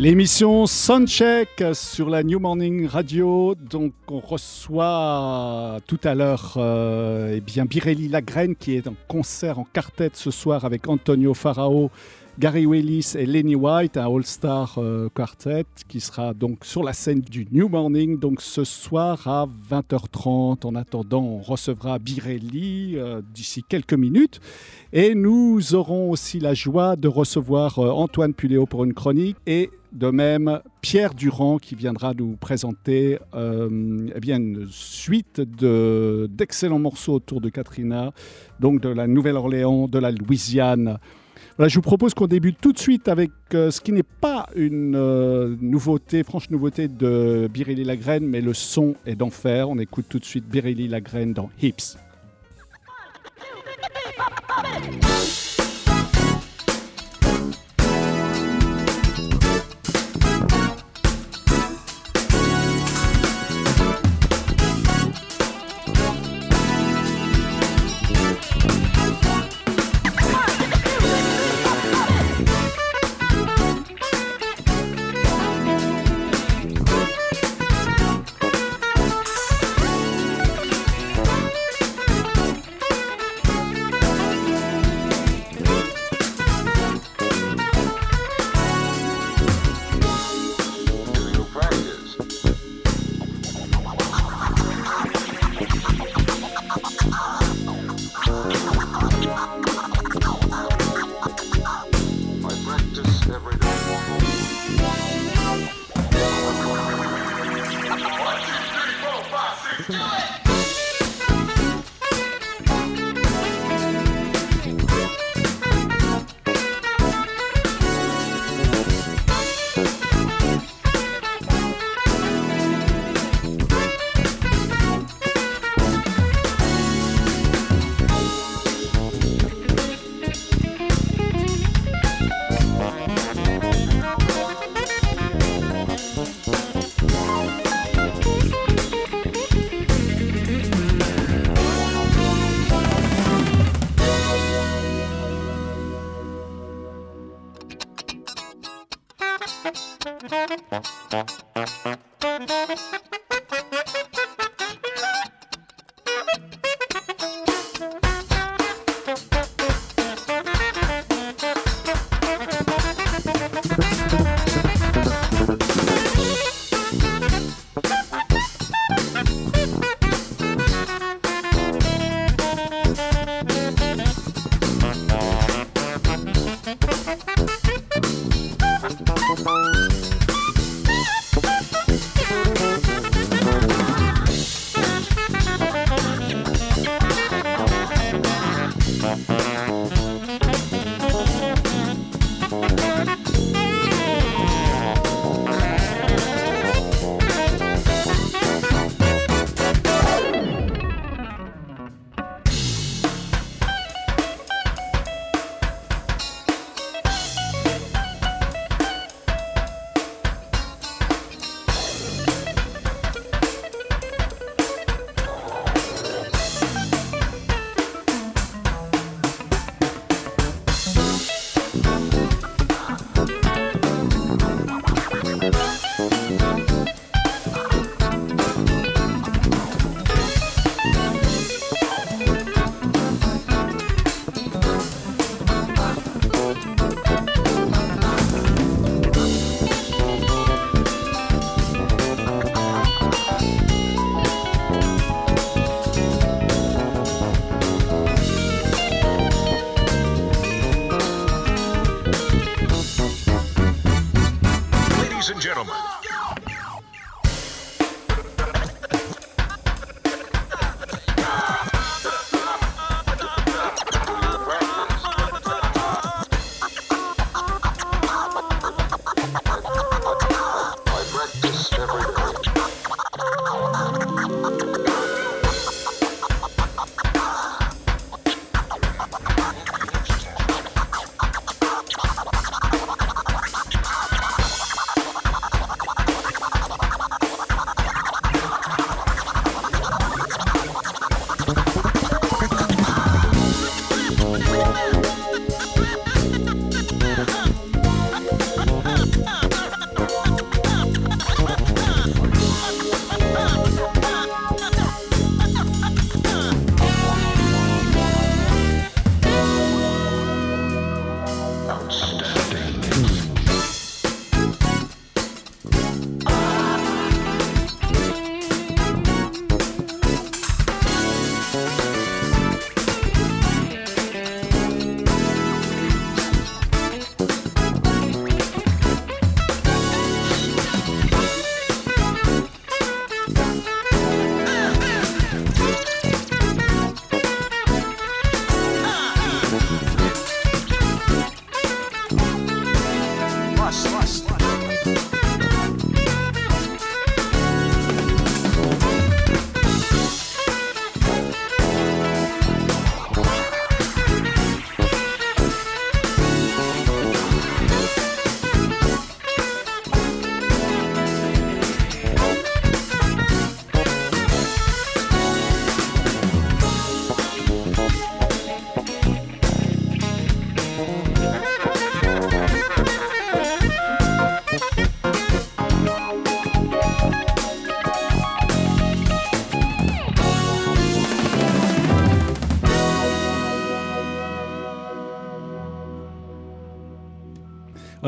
L'émission Soundcheck sur la New Morning Radio. Donc, on reçoit tout à l'heure euh, eh bien Birelli Lagraine qui est en concert en quartet ce soir avec Antonio Farao, Gary Willis et Lenny White, un All-Star euh, Quartet qui sera donc sur la scène du New Morning donc ce soir à 20h30. En attendant, on recevra Birelli euh, d'ici quelques minutes. Et nous aurons aussi la joie de recevoir euh, Antoine Puléo pour une chronique et de même Pierre Durand qui viendra nous présenter euh, eh bien, une suite de, d'excellents morceaux autour de Katrina, donc de la Nouvelle-Orléans, de la Louisiane. Voilà, je vous propose qu'on débute tout de suite avec euh, ce qui n'est pas une euh, nouveauté, franche nouveauté de Biréli Lagraine, mais le son est d'enfer. On écoute tout de suite Biréli Lagraine dans Hips.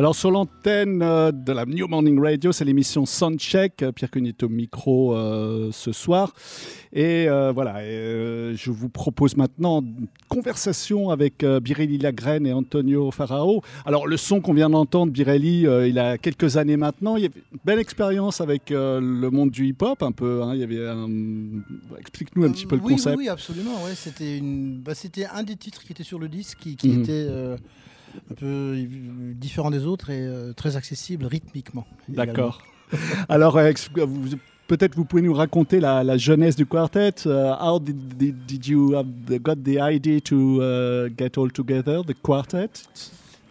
Alors sur l'antenne euh, de la New Morning Radio, c'est l'émission Soundcheck. Pierre Cuny est au micro euh, ce soir. Et euh, voilà, et, euh, je vous propose maintenant une conversation avec euh, Birelli Lagraine et Antonio Farao. Alors le son qu'on vient d'entendre, Birelli, euh, il a quelques années maintenant. Il y avait une belle expérience avec euh, le monde du hip-hop un peu. hein. Il y avait un... Explique-nous un petit peu le concept. Oui, oui, absolument. Ouais, c'était une, bah, c'était un des titres qui était sur le disque, qui, qui Mhm. était euh, un peu euh, différent des autres et euh, très accessible rythmiquement. D'accord. Alors, euh, vous- peut-être vous pouvez nous raconter la, la jeunesse du quartet. Uh, how did, did, did you have the, got the idea to uh, get all together, the quartet?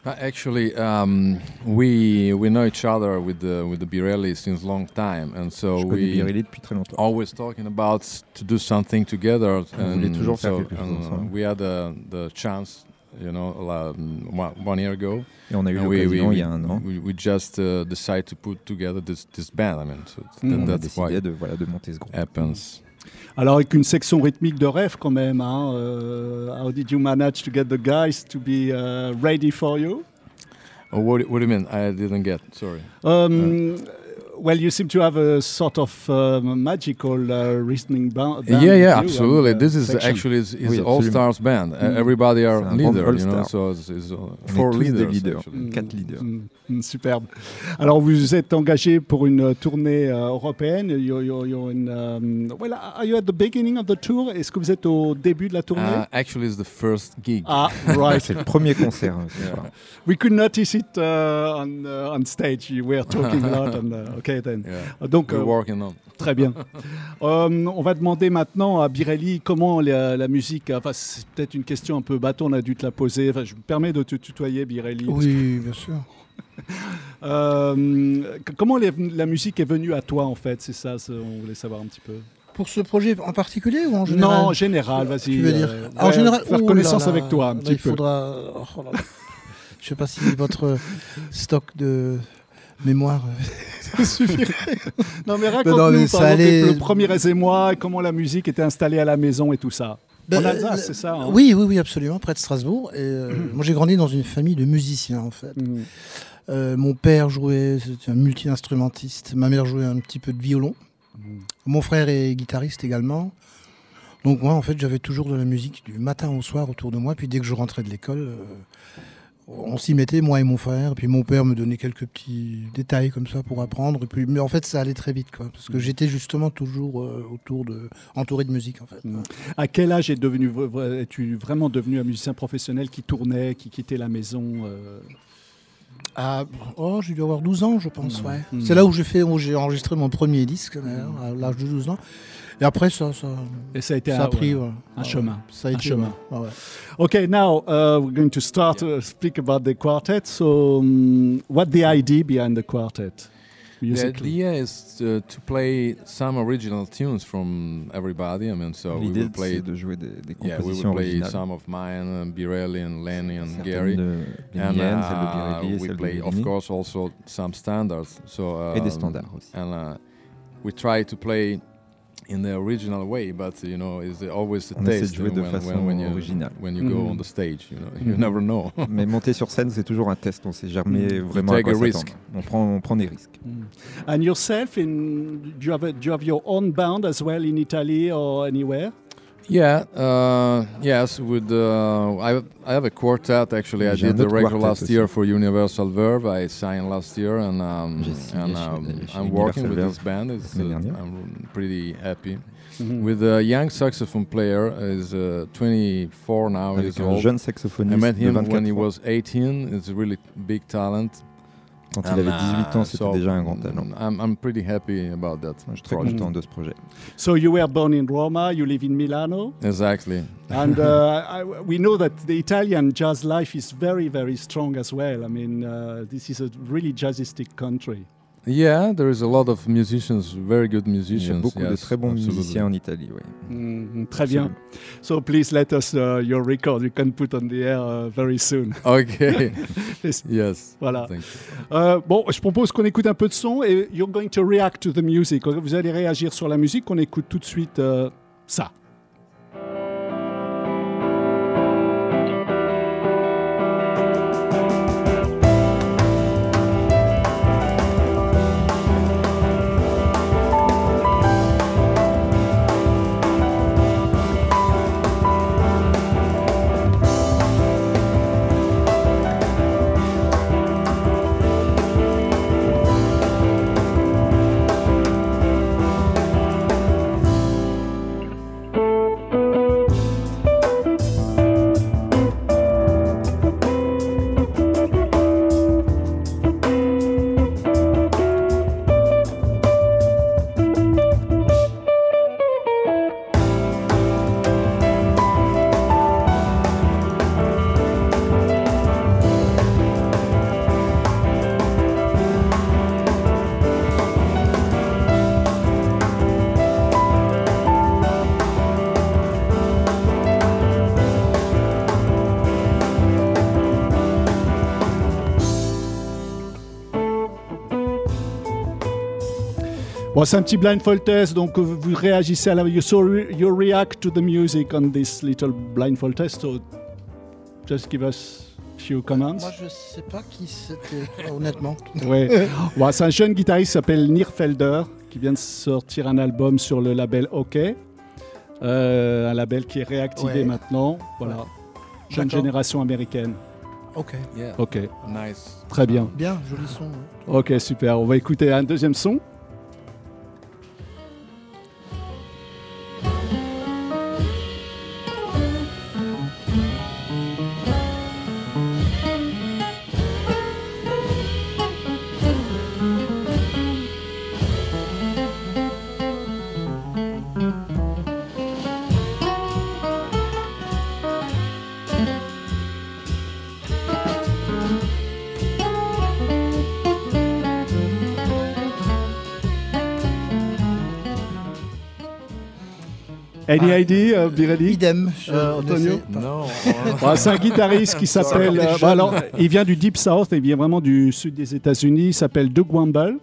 Uh, Actually, um, we we know each other with the with the Birelli since long time, and so Je we Birelli depuis très longtemps. always talking about to do something together. And toujours faire so, quelque chose and, uh, ensemble. we had uh, the chance, you know, um, one, one year ago. Et on a eu and we, we, l'occasion il y a un an. we, we just uh, decided to put together this this band. I mean, so Mm. that, On a that's why décidé de, voilà, de monter ce groupe. happens. Alors, avec une section rythmique de rêve quand même. Hein, euh, how did you manage to get the guys to be uh, ready for you? Oh, what, do- what do you mean? I didn't get. Sorry. Um, Well, you seem to have a sort of uh, magical uh, reasoning ba- band. yeah, yeah, you absolutely. uh, this is section. actually is, is Oui, all absolument. stars band. Uh, Mm. everybody are leader, you know. So it's, it's uh, four leaders. leaders. actually. Mm. Quatre leaders. Mm, mm, superbe. Alors, vous êtes engagé pour une tournée euh, européenne. You're, you're- you're in, um, well, are you at the beginning of the tour? Est-ce que vous êtes au début de la tournée? Uh, actually, it's the first gig. ah, right. C'est le premier concert euh, ce Yeah. We could notice it uh, on, uh, on stage. You were talking a lot. On, uh, okay, Yeah. Donc, We're euh, working on. Très bien. Euh, on va demander maintenant à Birelli comment la, la musique. Enfin, c'est peut-être une question un peu bâton, on a dû te la poser. Enfin, je me permets de te tutoyer, Birelli. Oui, bien sûr. Euh, comment les- la musique est venue à toi, en fait? C'est ça, c'est- on voulait savoir un petit peu. Pour ce projet en particulier ou en général? Non, en général, vas-y. Tu veux dire euh, En ouais, général, Faire ouh connaissance là avec toi, un là, petit il peu. faudra. oh là là. Je sais pas si votre stock de mémoire euh, suffirait. Non, mais raconte-nous, par ça exemple, allait- le premier et moi, comment la musique était installée à la maison et tout ça. en Ben, Alsace, euh, c'est ça hein Oui, oui, oui, absolument, près de Strasbourg. Et, euh, moi, j'ai grandi dans une famille de musiciens, en fait. Mhm. Euh, mon père jouait, c'était un multi-instrumentiste. Ma mère jouait un petit peu de violon. Mhm. Mon frère est guitariste également. Donc moi, en fait, j'avais toujours de la musique du matin au soir autour de moi. Puis dès que je rentrais de l'école, euh, on s'y mettait, moi et mon frère. Puis mon père me donnait quelques petits détails comme ça pour apprendre. Et puis, mais en fait, ça allait très vite, quoi, parce que j'étais justement toujours euh, autour de, entouré de musique, en fait. Mhm. À quel âge es devenu, es-tu vraiment devenu un musicien professionnel qui tournait, qui quittait la maison euh, Ah, oh, j'ai dû avoir 12 ans, je pense, Mhm. ouais. C'est là où j'ai fait, où j'ai enregistré mon premier disque, à l'âge de 12 ans. Et après, ça, ça, Et ça a été ça un, a pris ouais. ouais. un chemin. Ça a Un été, chemin. ouais, ouais, ouais. Okay, now uh, we're going to start to speak about the quartet. So, um, what the idea behind the quartet? The idea is to, to play some original tunes from everybody. I mean, so we L'idée, will play. c'est de jouer des, des Yeah, we will play originales. some of mine, uh, Birelli and Lenny and Certaines Gary. And miennes, celles de uh, Birelli et we celles de play, of course, also some standards. So uh, Et des standards aussi. And uh, we try to play in the original way, but you know, it's always the On essaie de taste jouer de when, façon when, when you originale. when you go Mhm. on the stage. You know, you Mhm. never know. Mais monter sur scène, c'est toujours un test. On sait jamais Mm. vraiment à take quoi a s'attendre. risk. On prend, on prend des risques. Mm. And yourself, in, do, you have a, do you have your own band as well in Italy or anywhere? Yeah, uh, yes. With uh, I, I have a quartet actually. I did the autre record last aussi. year for Universal Verve. I signed last year, and um, and um, I'm working Universal with Verve this band. It's, uh. I'm pretty happy. Mhm. With a young saxophone player, is uh, 24 now. Avec He's un old. jeune I met him when he was 18. It's a really big talent. Quand il And, avait 18 ans, uh, c'était so, déjà un grand talent. I'm, I'm pretty happy about that. Je suis très content de ce projet. So you were born in Roma, you live in Milano, Exactly. and uh, I, we know that the Italian jazz life is very, very strong as well. I mean, uh, this is a really jazzistic country. Yeah, there is a lot of musicians, very good Il y a musicians. beaucoup de yes, très bons absolutely. musiciens en Italie. oui. Mm, très bien. So please let us uh, your record. You can put on the air uh, very soon. Okay. Yes. Voilà. Thank you. Euh, bon, je propose qu'on écoute un peu de son et you're going to react to the music. Vous allez réagir sur la musique. On écoute tout de suite euh, ça. Bon, c'est un petit blindfold test, donc euh, vous réagissez à la. You, so re- you react to the music on this little blindfold test. So just give us few comments. Moi, je sais pas qui c'était, honnêtement. Ouais. Bon, c'est un jeune guitariste qui s'appelle Nir Felder, qui vient de sortir un album sur le label OK. Euh, un label qui est réactivé Ouais. maintenant. Voilà. Jeune génération américaine. Ok. Yeah. OK. Nice. Très bien. Bien, joli son. ouais. Ok, super. On va écouter un deuxième son. Any Ah. idea, uh, Birelli Idem. je Euh, Antonio. Bon, C'est un guitariste qui s'appelle. euh, alors, il vient du Deep South, il vient vraiment du sud des États-Unis. Il s'appelle Doug Wamble.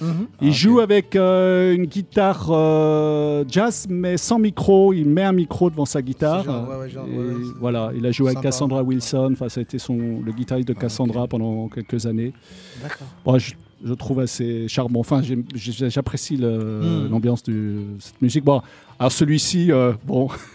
Mhm. Il Ah, joue avec euh, une guitare euh, jazz, mais sans micro. Il met un micro devant sa guitare. C'est genre, ouais, ouais, genre, Et ouais, ouais, c'est voilà, il a joué avec. Cassandra Wilson. Enfin, ça a été son, le guitariste de Cassandra pendant quelques années. D'accord. Bon, je, je trouve assez charmant. Enfin, j'apprécie le- Mm. l'ambiance de cette musique. Bon, alors celui-ci, euh, bon.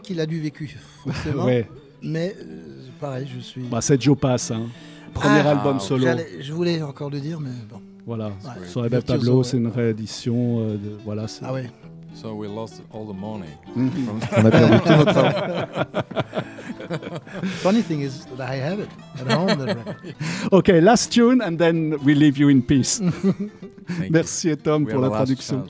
qu'il a du vécu, forcément. Ouais, Mais euh, pareil, je suis. bah, c'est Joe Pass. hein. Premier Ah, album solo. Je voulais encore le dire, mais bon. Voilà, Ouais. sur Virtuoso, Pablo, ouais. c'est une réédition. euh, de, voilà, c'est- Ah ouais. So we lost all the money. Mhm. On a perdu tout notre temps. Funny thing is that I have it at home. that record. Ok, last tune and then we leave you in peace. You. Merci Tom We pour la traduction.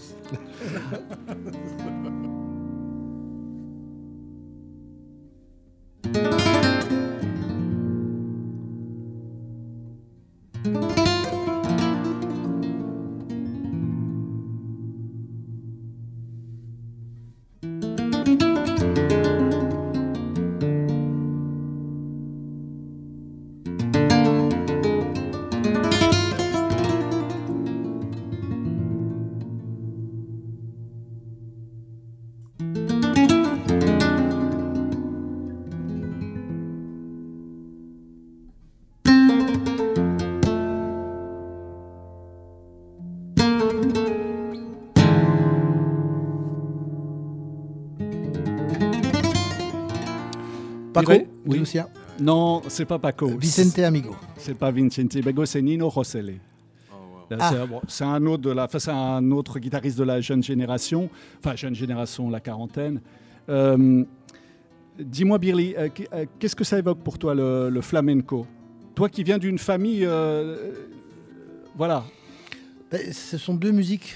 Paco, oui. Lucia? Non, c'est pas Paco. Vicente Amigo. C'est pas Vincente Bego, c'est Nino Rosselli. Oh, Ah. C'est bon, c'est un autre de la, enfin, c'est un autre guitariste de la jeune génération, enfin jeune génération, la quarantaine. Euh, Dis-moi, Birli, euh, euh, qu'est-ce que ça évoque pour toi le, le flamenco? Toi qui viens d'une famille, euh, voilà, Ben, ce sont deux musiques,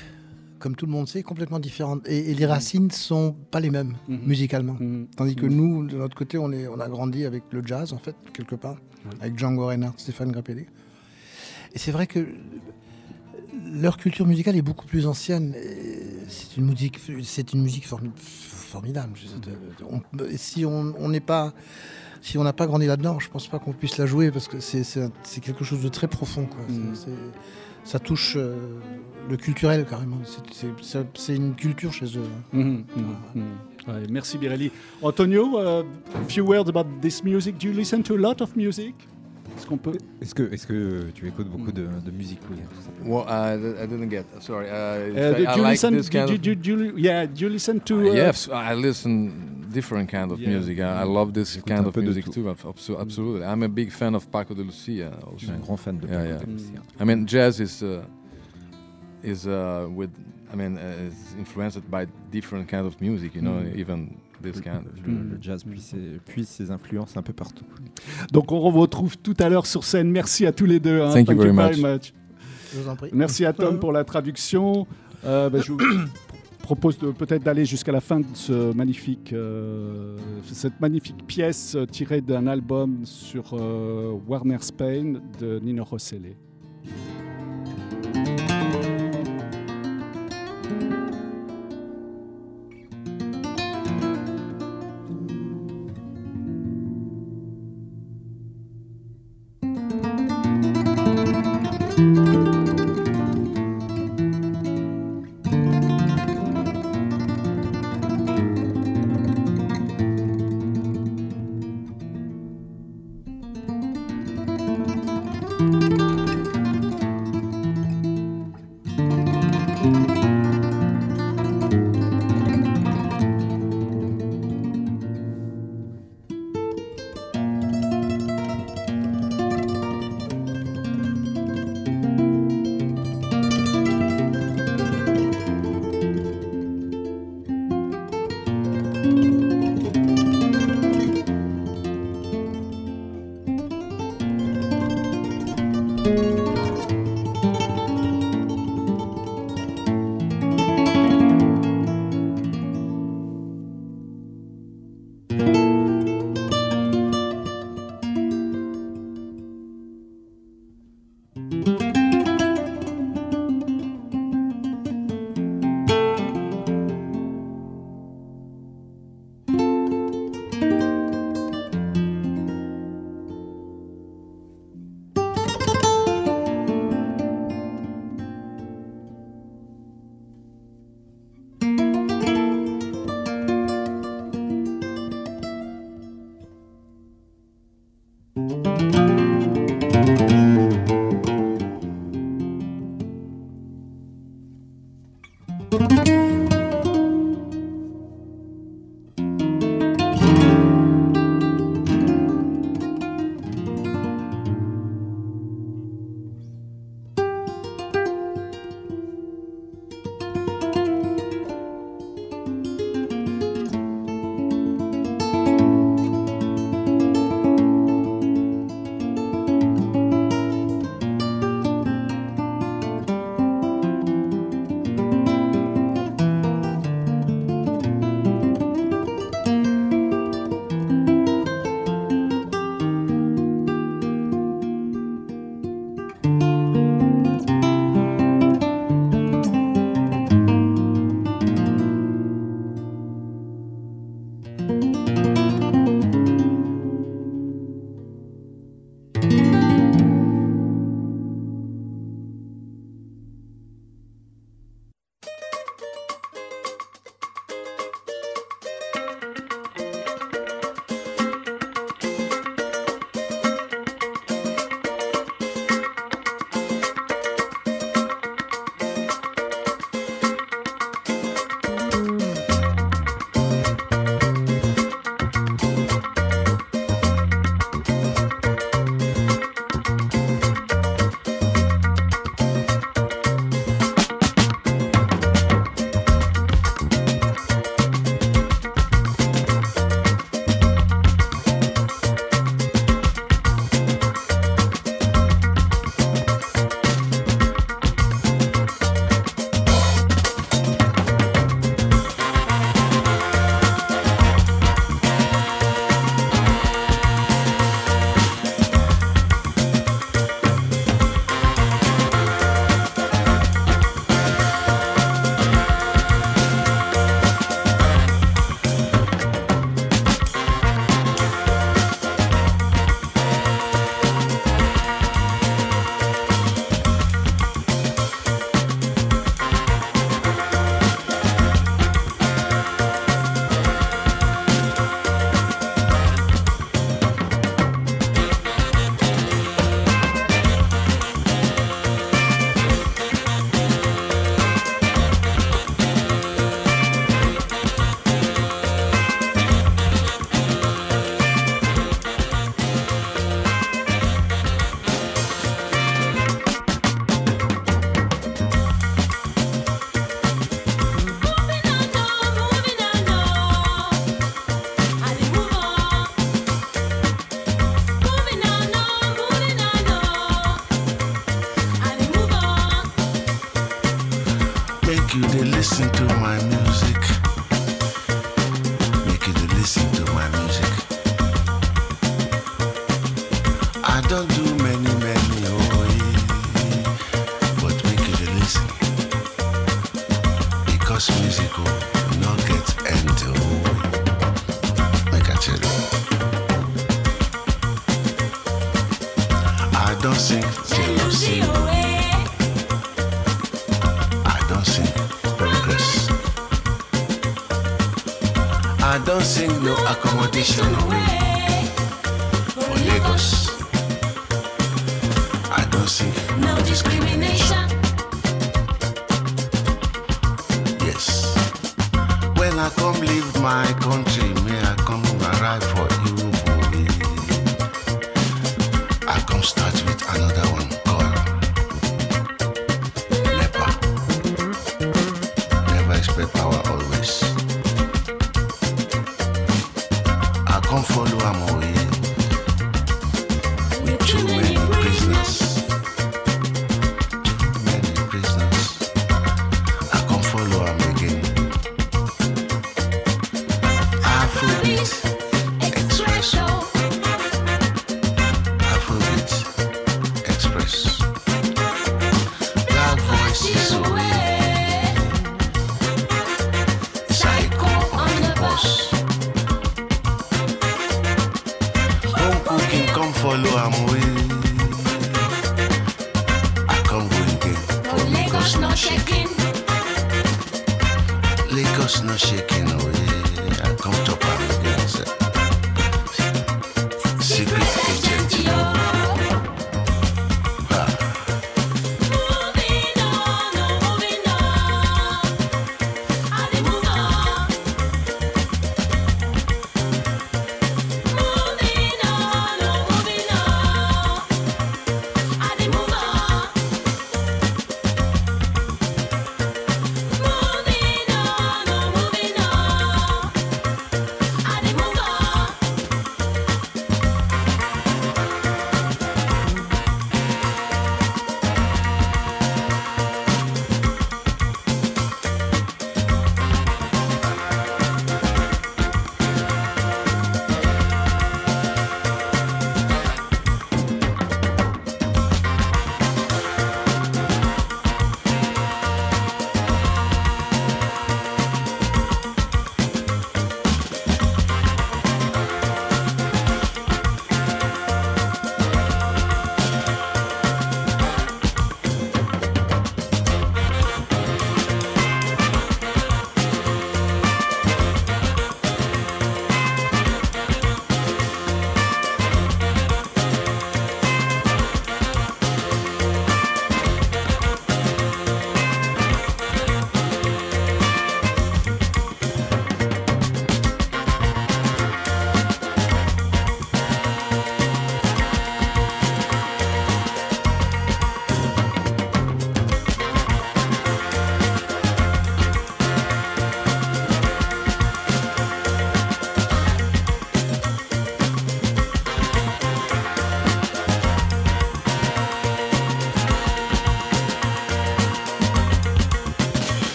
comme tout le monde sait, complètement différentes. Et, et les racines sont pas les mêmes, Mhm. musicalement. Mhm. Tandis que Mhm. nous, de notre côté, on, est, on a grandi avec le jazz, en fait, quelque part, avec Django Reinhardt, Stéphane Grappelli. Et c'est vrai que leur culture musicale est beaucoup plus ancienne. C'est une musique, c'est une musique formi- formidable. On- si on n'est pas, si on n'a pas grandi là-dedans, je pense pas qu'on puisse la jouer parce que c'est- quelque chose de très profond. quoi. Ça touche euh, le culturel carrément. C'est- une culture chez eux. Mhm, mhm, mhm. Ouais, merci Birelli. Antonio, a few words about this music. Do you listen to a lot of music? Est-ce qu'on peut Est-ce que, est que tu écoutes beaucoup de, de musique oui, tout simplement Well, I, I didn't get. Sorry. Uh, Uh, I do you like listen? this kind of. you- yeah, do you listen to? Uh, uh, yes, I listen different kind of Yeah. music. I, I love this J'écoute kind of peu de music tout. too. abso- Absolutely, I'm a big fan of Paco de Lucia. Je Also. suis un grand fan de Yeah, Paco yeah. de Lucia. I mean, jazz is uh, is uh, with. I mean, uh, is influenced by different kind of music. You know, Mm. even this kind of. Le, le jazz puise ses, puise ses influences un peu partout. Donc on vous retrouve tout à l'heure sur scène. Merci à tous les deux. hein. Thank you very much. Je vous en prie. Merci à Tom pour la traduction. Euh, bah, je vous propose peut-être d'aller jusqu'à la fin de ce magnifique, euh, cette magnifique pièce euh, tirée d'un album sur euh, Warner Spain de Nino Rosselli.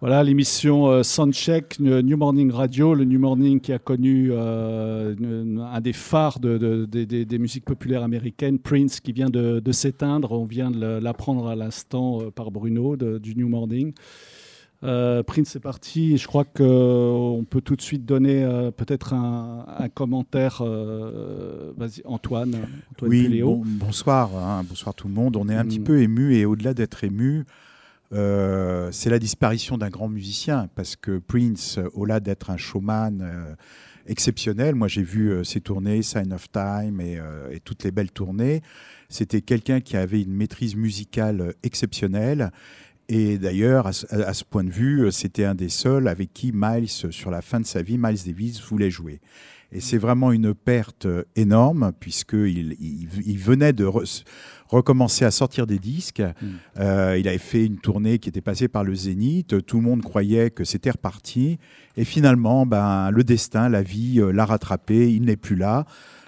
Voilà l'émission euh, Soundcheck, euh, New Morning Radio, le New Morning qui a connu euh, un des phares des musiques populaires américaines, Prince, qui vient de, s'éteindre. On vient de l'apprendre à l'instant par Bruno du New Morning. Prince est parti. Je crois qu'on peut tout de suite donner peut-être un, commentaire. Vas-y, Antoine. Oui, bonsoir. Hein, bonsoir tout le monde. On est un mm. petit peu ému et au-delà d'être ému, euh, c'est la disparition d'un grand musicien, parce que Prince, euh, au-delà d'être un showman euh, exceptionnel, moi j'ai vu ses tournées, Sign of Time et, toutes les belles tournées, c'était quelqu'un qui avait une maîtrise musicale exceptionnelle. Et d'ailleurs, à, ce- point de vue, c'était un des seuls avec qui Miles, sur la fin de sa vie, Miles Davis voulait jouer. Et c'est vraiment une perte énorme, puisqu'il il, il venait de re- recommencer à sortir des disques. Euh, il avait fait une tournée qui était passée par le Zénith. Tout le monde croyait que c'était reparti. Et finalement, ben, le destin, la vie euh, l'a rattrapé. Il n'est plus là.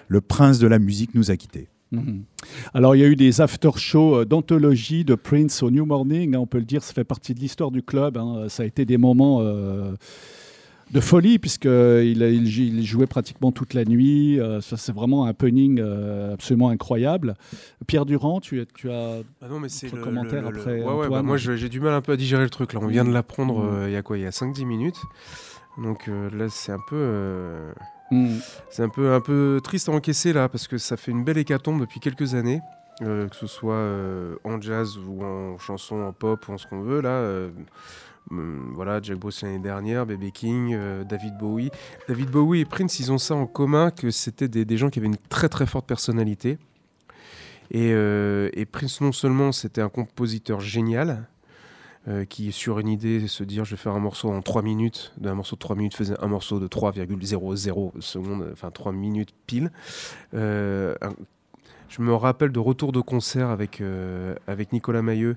Le prince de la musique nous a quittés. Mhm. Alors, il y a eu des after-shows euh, d'anthologie de Prince au New Morning. hein, on peut le dire, ça fait partie de l'histoire du club. hein. Ça a été des moments euh, de folie, puisqu'il il, il jouait pratiquement toute la nuit. Euh, ça, c'est vraiment un punning euh, absolument incroyable. Pierre Durand, tu, tu as. Ah non, mais c'est le, commentaire le- le- après, Ouais, ouais, bah, moi j'ai du mal un peu à digérer le truc là. On vient de l'apprendre Mm. euh, il y a quoi Il y a 5-10 minutes. Donc euh, là, c'est un peu. euh, Hmm. C'est un peu, un peu triste à encaisser là parce que ça fait une belle hécatombe depuis quelques années, euh, que ce soit euh, en jazz ou en chanson, en pop ou en ce qu'on veut là. euh, voilà, Jack Bruce l'année dernière, B.B. King, euh, David Bowie. David Bowie et Prince, ils ont ça en commun que c'était des, gens qui avaient une très très forte personnalité. Et, euh, Prince, non seulement c'était un compositeur génial, euh, qui sur une idée se dire je vais faire un morceau en 3 minutes, d'un morceau de 3 minutes faisait un morceau de 3,00 secondes, enfin 3 minutes pile. Je me rappelle de retour de concert avec, avec Nicolas Mailleux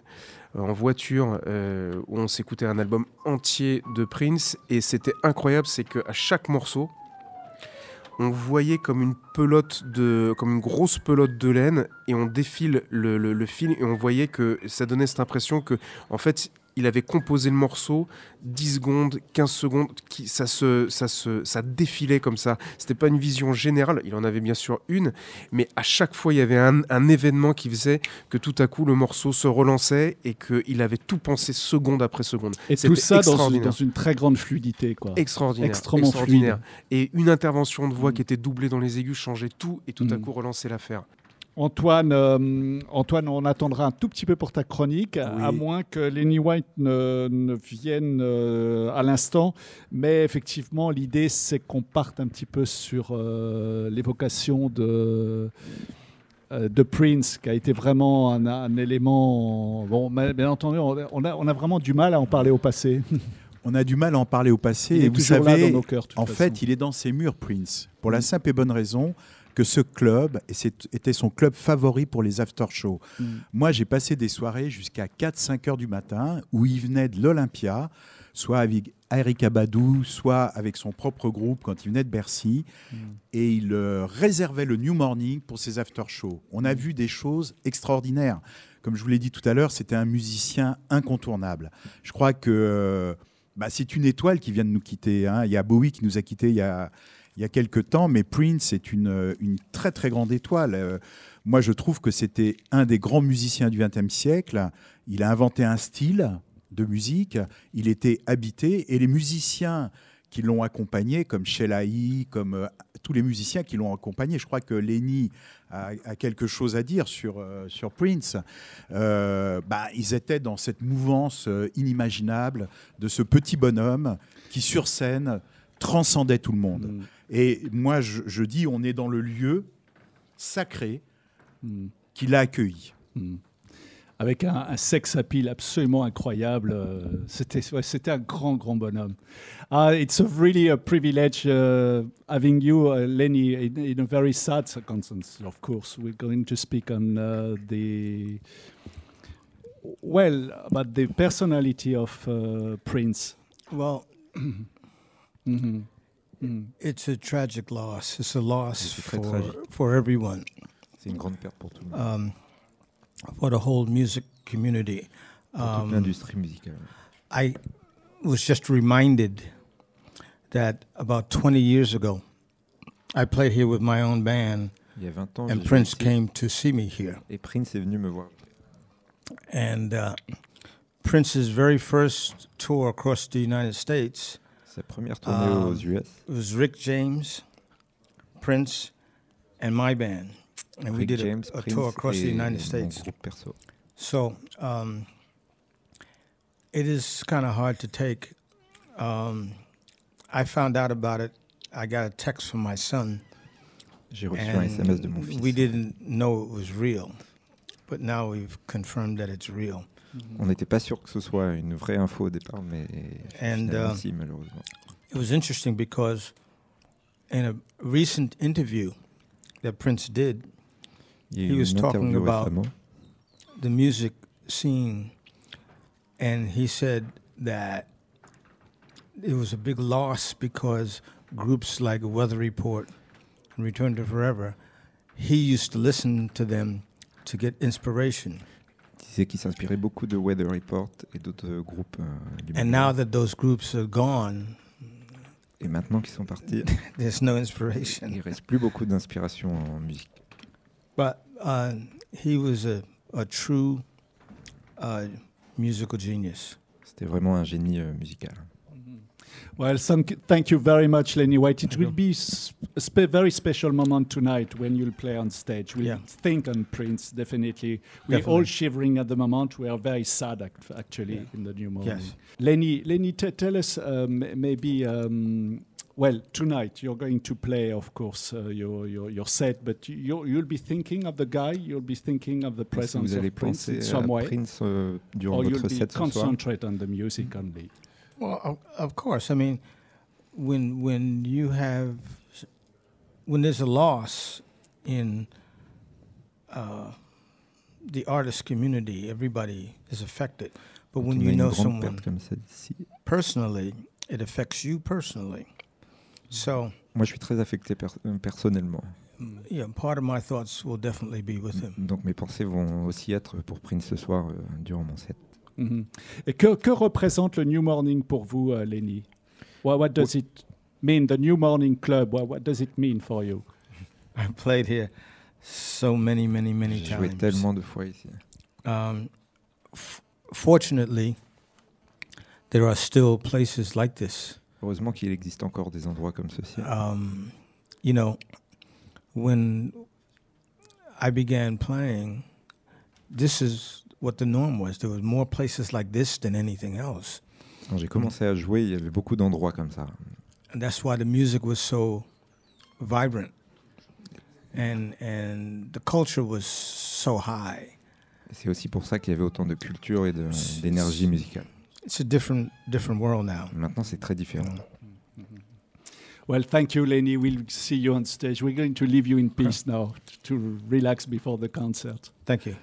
en voiture euh, où on s'écoutait un album entier de Prince et c'était incroyable, c'est qu'à chaque morceau, on voyait comme une pelote de, comme une grosse pelote de laine et on défile le, le, le fil et on voyait que ça donnait cette impression que en fait il avait composé le morceau 10 secondes, 15 secondes, qui, ça, se, ça, se, ça défilait comme ça. C'était pas une vision générale, il en avait bien sûr une, mais à chaque fois il y avait un, un événement qui faisait que tout à coup le morceau se relançait et qu'il avait tout pensé seconde après seconde. Et tout ça dans une, dans une très grande fluidité. Quoi. Extraordinaire. Extrêmement extraordinaire. fluide. Et une intervention de voix Mm. qui était doublée dans les aigus changeait tout et tout à Mm. coup relançait l'affaire. Antoine, euh, Antoine, on attendra un tout petit peu pour ta chronique, à moins que Lenny White ne, ne vienne euh, à l'instant. Mais effectivement, l'idée, c'est qu'on parte un petit peu sur euh, l'évocation de, de Prince, qui a été vraiment un, un élément. Bon, bien entendu, on a, on vraiment du mal à en parler au passé. On a du mal à en parler au passé. Il et vous savez, cœurs, en façon. fait, il est dans ses murs, Prince, pour la simple et bonne raison que ce club était son club favori pour les after-shows. Mm. Moi, j'ai passé des soirées jusqu'à 4-5 heures du matin où il venait de l'Olympia, soit avec Eric Abadou, soit avec son propre groupe quand il venait de Bercy, et il euh, réservait le New Morning pour ses after-shows. On a vu des choses extraordinaires. Comme je vous l'ai dit tout à l'heure, c'était un musicien incontournable. Je crois que euh, bah, c'est une étoile qui vient de nous quitter. hein. Il y a Bowie qui nous a quittés il y a, il y a quelques temps, mais Prince est une, euh, très très grande étoile. Euh, moi, je trouve que c'était un des grands musiciens du XXe siècle. Il a inventé un style de musique, il était habité, et les musiciens qui l'ont accompagné, comme Sheila comme euh, tous les musiciens qui l'ont accompagné. Je crois que Lenny a, quelque chose à dire sur, sur Prince. Bah, ils étaient dans cette mouvance inimaginable de ce petit bonhomme qui, sur scène, transcendait tout le monde. Mm. Et moi, je, je dis, on est dans le lieu sacré qui l'a accueilli. Mm. Avec un, un sex appeal absolument incroyable. euh, C'était ouais, c'était un grand, grand bonhomme. Uh, it's a really a privilege uh, having you, uh, Lenny, in, in a very sad circumstance, of course. We're going to speak on uh, the, well, about the personality of uh, Prince. Well, Mhm. Mm. it's a tragic loss. It's a loss for, tragique. for everyone, C'est une grande perte pour tout le monde. um, for the whole music community. pour toute Um, l'industrie musicale. I was just reminded that about 20 years ago, I played here with my own band, Il y a 20 ans, and Prince ici, came to see me here. et Prince est venu me voir. And uh, Prince's very first tour across the United States Sa première tournée Um, aux US, was Rick James, Prince, and my band. And we did a- James, a, Prince tour across the United States. perso. So um, It is kind of hard to take. Um, I found out about it. I got a text from my son, J'ai reçu un SMS de mon fils. we didn't know it was real, but now we've confirmed that it's real. On n'était pas sûr que ce soit une vraie info au départ, mais And, uh, si, malheureusement. It was interesting because in a recent interview that Prince did, Il y a he was talking about récemment. the music scene, and he said that it was a big loss because groups like Weather Report and Return to Forever, he used to listen to them to get inspiration. Il disait qu'il s'inspirait beaucoup de Weather Report et d'autres groupes. euh, And now that those groups are gone, Et maintenant qu'ils sont partis, there's no il inspiration. reste plus beaucoup d'inspiration en musique. But uh, he was a, a true uh, musical genius. C'était vraiment un génie euh, musical. Well, thank, thank you very much, Lenny White. It will be a spe- very special moment tonight when you'll play on stage. We'll Yeah. think on Prince, definitely. We're all shivering at the moment. We are very sad, act- actually, Yeah. in the new morning. Yes. Lenny, Lenny t- tell us um, maybe, um, well, tonight you're going to play, of course, uh, your, your, your set, but you, you'll be thinking of the guy, you'll be thinking of the presence vous of Prince penser in some way, Prince euh, or you'll be set soir concentrate on the music only. Well, of, course. I mean, when when you have when there's a loss in uh, the artist community, everybody is affected. But when Quand on a you know someone perte comme celle-ci, personally, it affects you personally. Mm. So, moi je suis très affecté per- euh, personnellement. Mm. yeah, part of my thoughts will definitely be with mm. him. Donc mes pensées vont aussi être pour Prince ce soir euh, durant mon set. Mhm. Et que, que représente le New Morning pour vous, euh, Lenny? What, what does it mean, the New Morning Club? What, what does it mean for you? I played here so many, many, many J'ai joué times. tellement de fois ici. Um, f- fortunately, there are still places like this. Heureusement qu'il existe encore des endroits comme ceci. Um, you know, when I began playing, this is what the norm was. There was more places like this than anything else, Quand j'ai commencé à jouer, il y avait beaucoup d'endroits comme ça. and that's why the music was so vibrant, and and the culture was so high. C'est aussi pour ça qu'il y avait autant de culture et de- d'énergie musicale. It's a different different world now. Maintenant, c'est très différent. Well, thank you, Lenny. We'll see you on stage. We're going to leave you in peace now t- to relax before the concert. Thank you.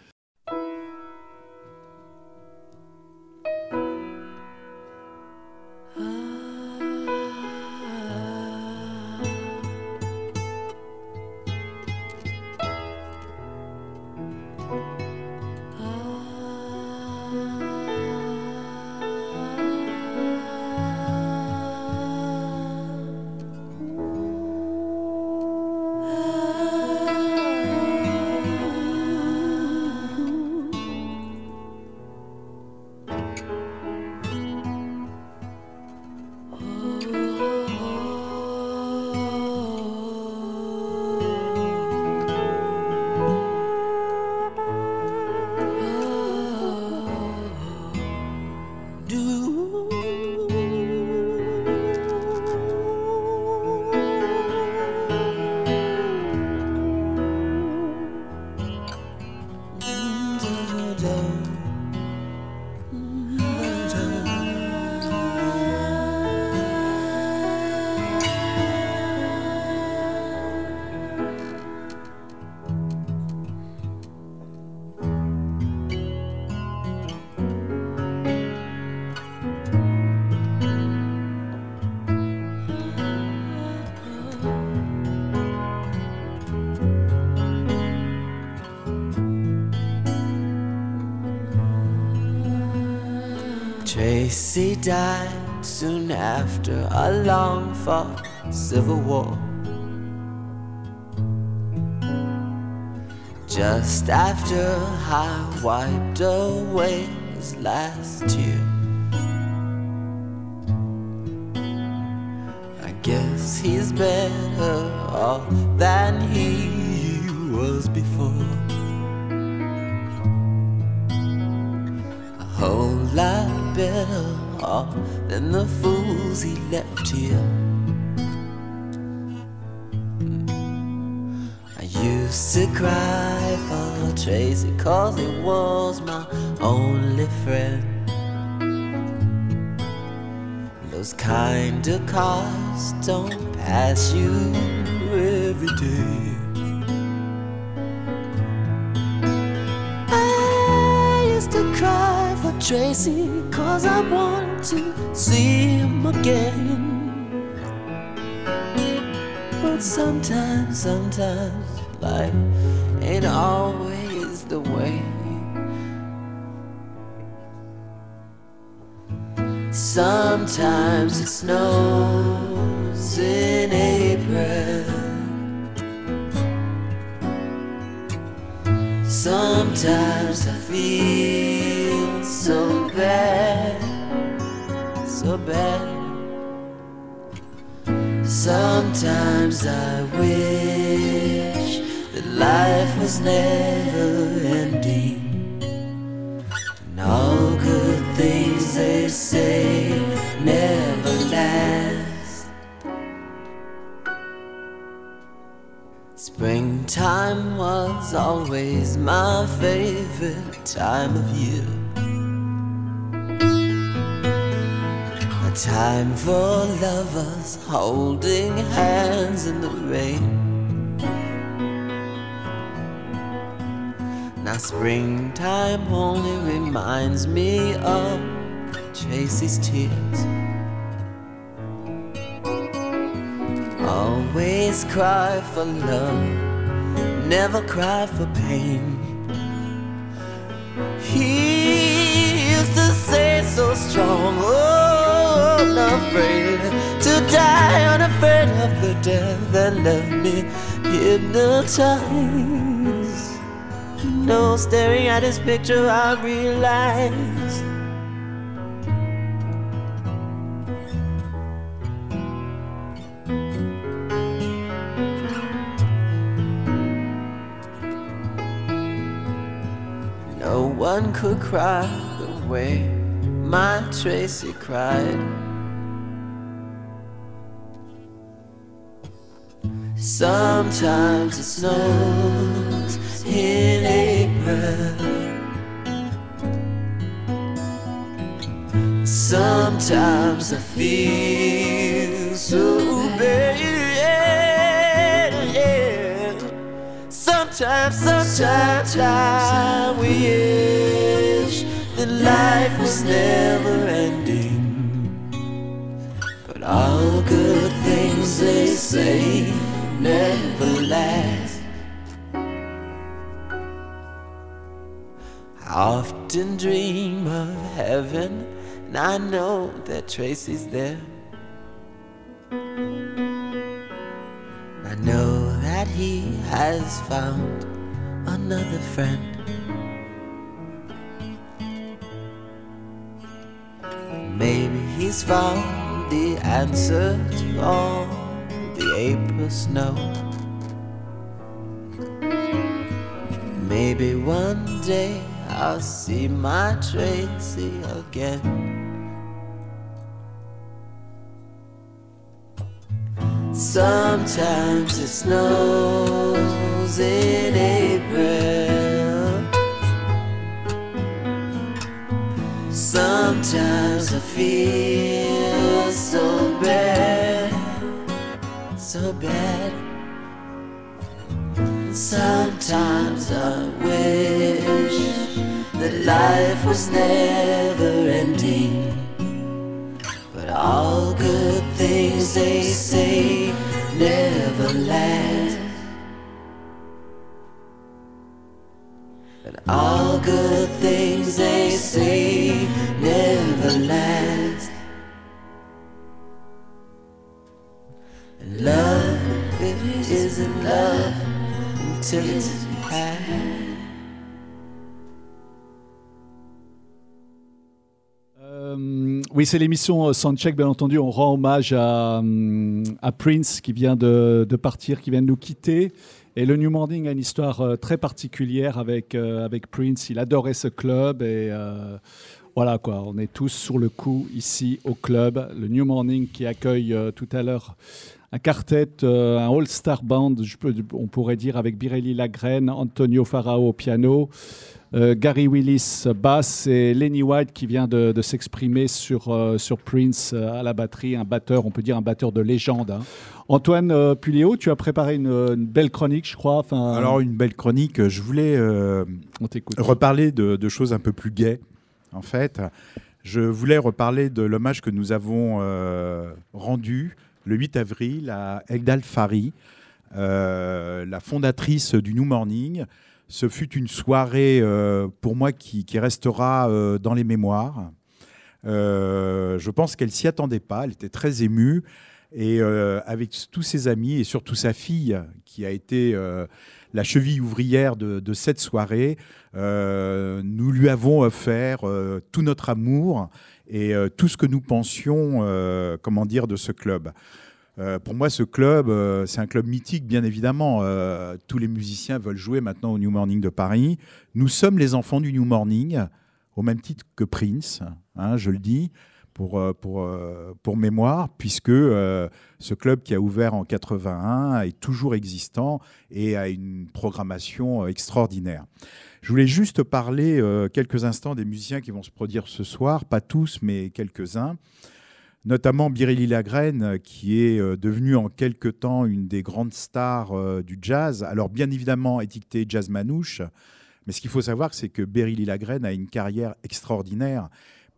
Tracy died soon after a long fought civil war. Just after I wiped away his last tear. Off than the fools he left here. Mm. I used to cry for Tracy cause he was my only friend. Those kind of cars don't pass you every day. Tracy cause I want to see him again. But sometimes, sometimes life ain't always the way. Sometimes it snows in April. Sometimes bad. Sometimes I wish that life was never ending. And all good things they say never last. Springtime was always my favorite time of year. Time for lovers holding hands in the rain. Now, springtime only reminds me of Tracy's tears. Always cry for love, never cry for pain. He used to say so strong, oh, unafraid to die, unafraid of the death that left me hypnotized. No, staring at his picture, I realized. No one could cry the way my Tracy cried. Sometimes it snows in April. Sometimes I feel so bad. Sometimes, sometimes I wish that life was never ending. But all good things they say never last. I often dream of heaven, and I know that Tracy's there. I know that he has found another friend. Maybe he's found the answer to all the April snow. Maybe one day I'll see my Tracy again. Sometimes it snows in April. Sometimes I feel so bad, so bad. Sometimes I wish that life was never ending. But all good things they say never last. Oui, c'est l'émission euh, Soundcheck, bien entendu. On rend hommage à, à Prince qui vient de, partir, qui vient de nous quitter. Et le New Morning a une histoire euh, très particulière avec, euh, Prince. Il adorait ce club et euh, Voilà quoi, on est tous sur le coup ici au club. Le New Morning qui accueille euh, tout à l'heure un quartet, euh, un all-star band, je peux- on pourrait dire avec Birelli Lagraine, Antonio Farao au piano, euh, Gary Willis basse et Lenny White qui vient de, de s'exprimer sur, euh, sur Prince euh, à la batterie, un batteur, on peut dire un batteur de légende. hein. Antoine Puléo, tu as préparé une, une belle chronique, je crois. Enfin, Alors, une belle chronique. Je voulais on reparler de, de choses un peu plus gaies, en fait. Je voulais reparler de l'hommage que nous avons rendu le 8 avril à Egdal Fari, euh, la fondatrice du New Morning. Ce fut une soirée, euh, pour moi, qui, restera euh, dans les mémoires. Je pense qu'elle s'y attendait pas, elle était très émue. Et avec tous ses amis et surtout sa fille, qui a été la cheville ouvrière de, cette soirée, nous lui avons offert tout notre amour et euh, tout ce que nous pensions, euh, comment dire, de ce club. Euh, pour moi, ce club, c'est un club mythique, bien évidemment. Tous les musiciens veulent jouer maintenant au New Morning de Paris. Nous sommes les enfants du New Morning, au même titre que Prince, hein, je le dis, pour, euh, pour, euh, pour mémoire, puisque euh, ce club qui a ouvert en 81 est toujours existant et a une programmation extraordinaire. Je voulais juste parler quelques instants des musiciens qui vont se produire ce soir, pas tous, mais quelques-uns notamment Biréli Lagraine, qui est devenue en quelque temps une des grandes stars du jazz. Alors bien évidemment étiquetée jazz manouche, mais ce qu'il faut savoir, c'est que Biréli Lagraine a une carrière extraordinaire,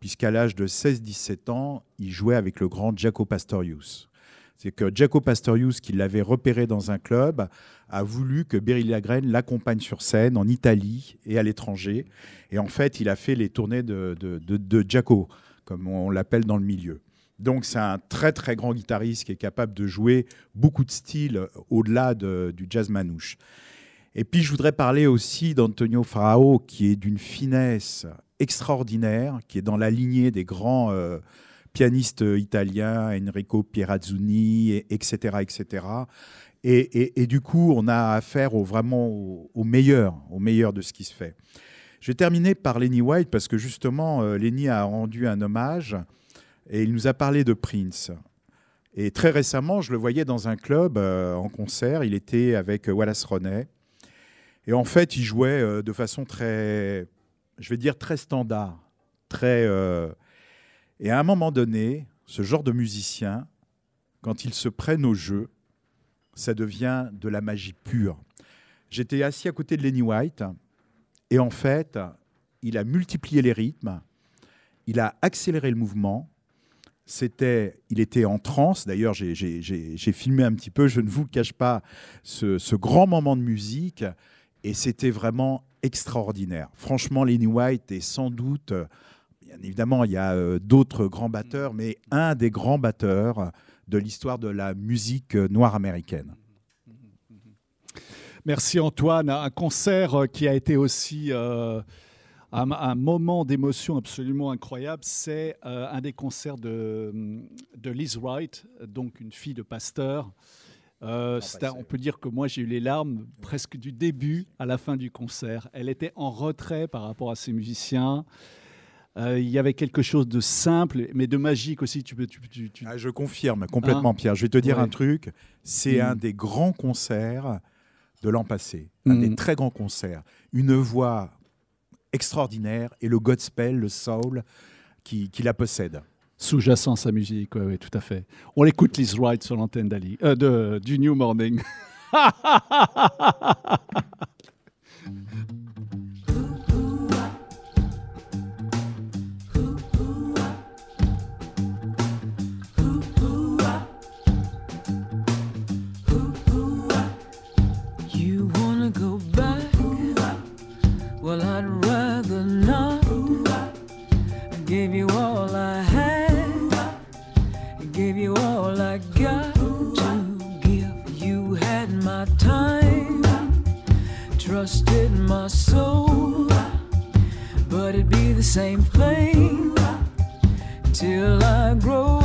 puisqu'à l'âge de 16-17 ans, il jouait avec le grand Jaco Pastorius. C'est que Jaco Pastorius, qui l'avait repéré dans un club, a voulu que Biréli Lagraine l'accompagne sur scène en Italie et à l'étranger. Et en fait, il a fait les tournées de, de, Jaco, comme on l'appelle dans le milieu. Donc c'est un très très grand guitariste qui est capable de jouer beaucoup de styles au-delà de- du jazz manouche. Et puis je voudrais parler aussi d'Antonio Farao qui est d'une finesse extraordinaire, qui est dans la lignée des grands euh, pianistes italiens, Enrico Pierazzuni, et- etc. etc. Et, du coup, on a affaire au, vraiment au, meilleur, au meilleur de ce qui se fait. Je vais terminer par Lenny White parce que justement, euh, Lenny a rendu un hommage et il nous a parlé de Prince. Et très récemment, je le voyais dans un club euh, en concert. Il était avec euh, Wallace Roney. Et en fait, il jouait euh, de façon très, je vais dire, très standard. Très, euh, Et à un moment donné, ce genre de musicien, quand ils se prennent au jeu, ça devient de la magie pure. J'étais assis à côté de Lenny White. Et en fait, il a multiplié les rythmes. Il a accéléré le mouvement c'était, il était en transe. D'ailleurs, j'ai- filmé un petit peu, je ne vous cache pas, ce grand moment de musique. Et c'était vraiment extraordinaire. Franchement, Lenny White est sans doute, euh, bien évidemment, il y a euh, d'autres grands batteurs, mais un des grands batteurs de l'histoire de la musique euh, noire américaine. Merci Antoine. Un concert qui a été aussi un, moment d'émotion absolument incroyable. C'est un des concerts de, de Liz Wright, donc une fille de pasteur. Euh, c'est un- on peut dire que moi j'ai eu les larmes presque du début à la fin du concert. Elle était en retrait par rapport à ses musiciens. Euh, il y avait quelque chose de simple, mais de magique aussi. Tu peux, tu, tu- tu- Ah, je confirme complètement, Hein Pierre. Je vais te dire Ouais. un truc. C'est Mm. un des grands concerts de l'an passé. Un Mm. des très grands concerts. Une voix extraordinaire et le gospel, le soul qui, qui la possède. Sous-jacent sa musique, oui, oui, tout à fait. On l'écoute Liz Wright sur l'antenne d'Ali, euh, de, du New Morning. my soul. But it'd be the same thing till I grow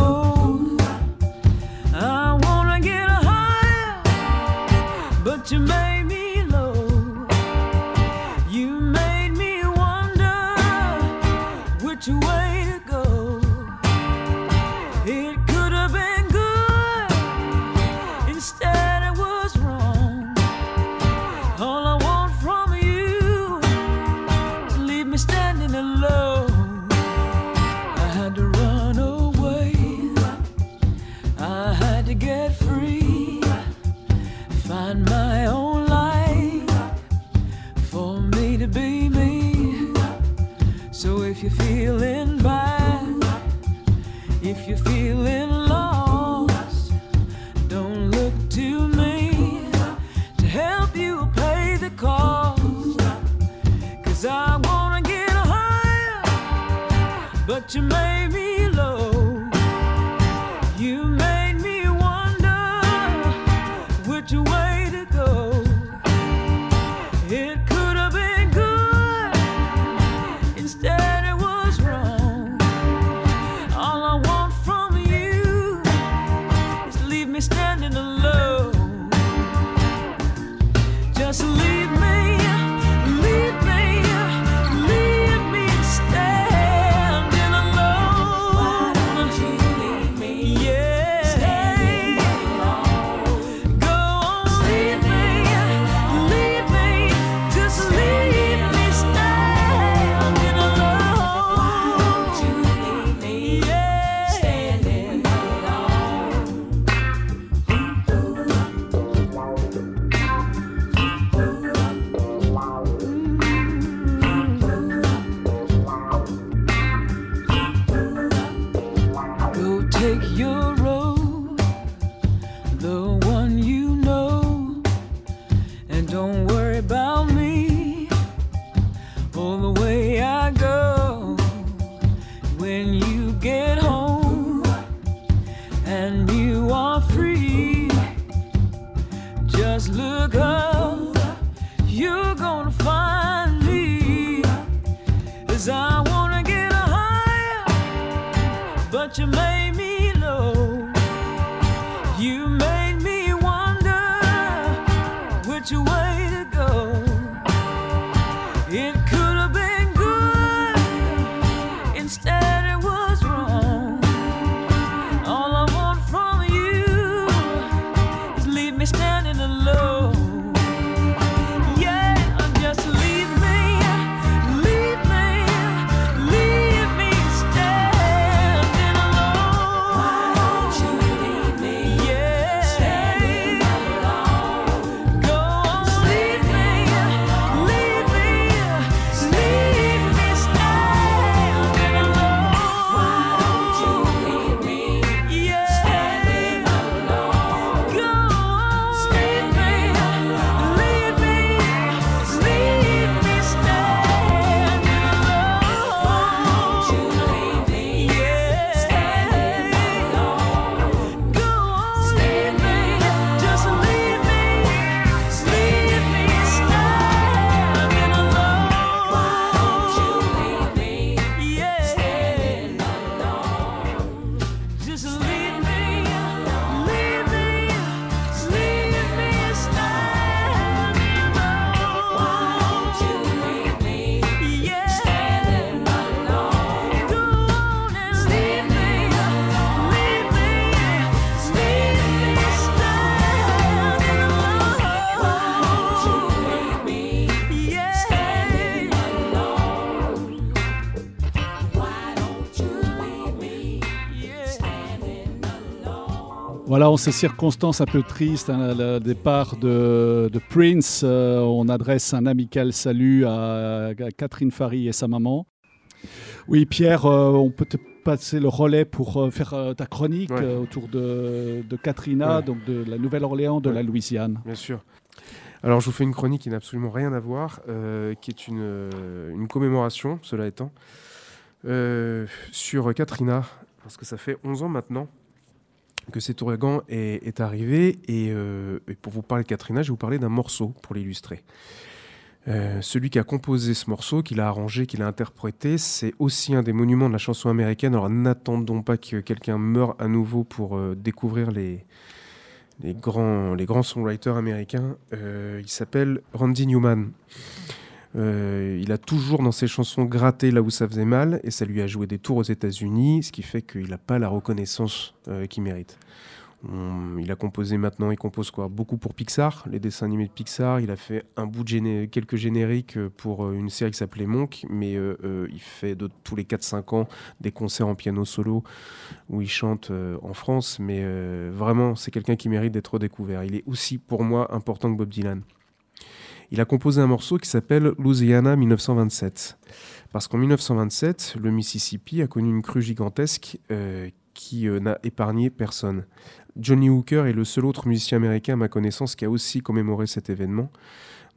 en ces circonstances un peu tristes, hein, le départ de, Prince, euh, on adresse un amical salut à, Catherine Fary et sa maman. Oui, Pierre, euh, on peut te passer le relais pour euh, faire ta chronique autour de, de Katrina, donc de la Nouvelle-Orléans, de la Louisiane. Bien sûr. Alors, je vous fais une chronique qui n'a absolument rien à voir, qui est une, une, commémoration, cela étant, sur Katrina, parce que ça fait 11 ans maintenant que cet ouragan est, arrivé. Euh, et, pour vous parler de Katrina, je vais vous parler d'un morceau pour l'illustrer. Euh, celui qui a composé ce morceau, qui l'a arrangé, qui l'a interprété, c'est aussi un des monuments de la chanson américaine. Alors n'attendons pas que quelqu'un meure à nouveau pour euh, découvrir les, les, grands, les grands songwriters américains. il s'appelle Randy Newman. Euh, il a toujours dans ses chansons gratté là où ça faisait mal et ça lui a joué des tours aux États-Unis, ce qui fait qu'il n'a pas la reconnaissance euh, qu'il mérite. Il a composé maintenant, il compose quoi Beaucoup pour Pixar, les dessins animés de Pixar. Il a fait un bout de quelques génériques euh, pour euh, une série qui s'appelait Monk, mais il fait de tous les 4-5 ans des concerts en piano solo où il chante en France. Mais vraiment, c'est quelqu'un qui mérite d'être découvert. Il est aussi pour moi important que Bob Dylan. Il a composé un morceau qui s'appelle Louisiana 1927. Parce qu'en 1927, le Mississippi a connu une crue gigantesque euh, qui euh, n'a épargné personne. Johnny Hooker est le seul autre musicien américain à ma connaissance qui a aussi commémoré cet événement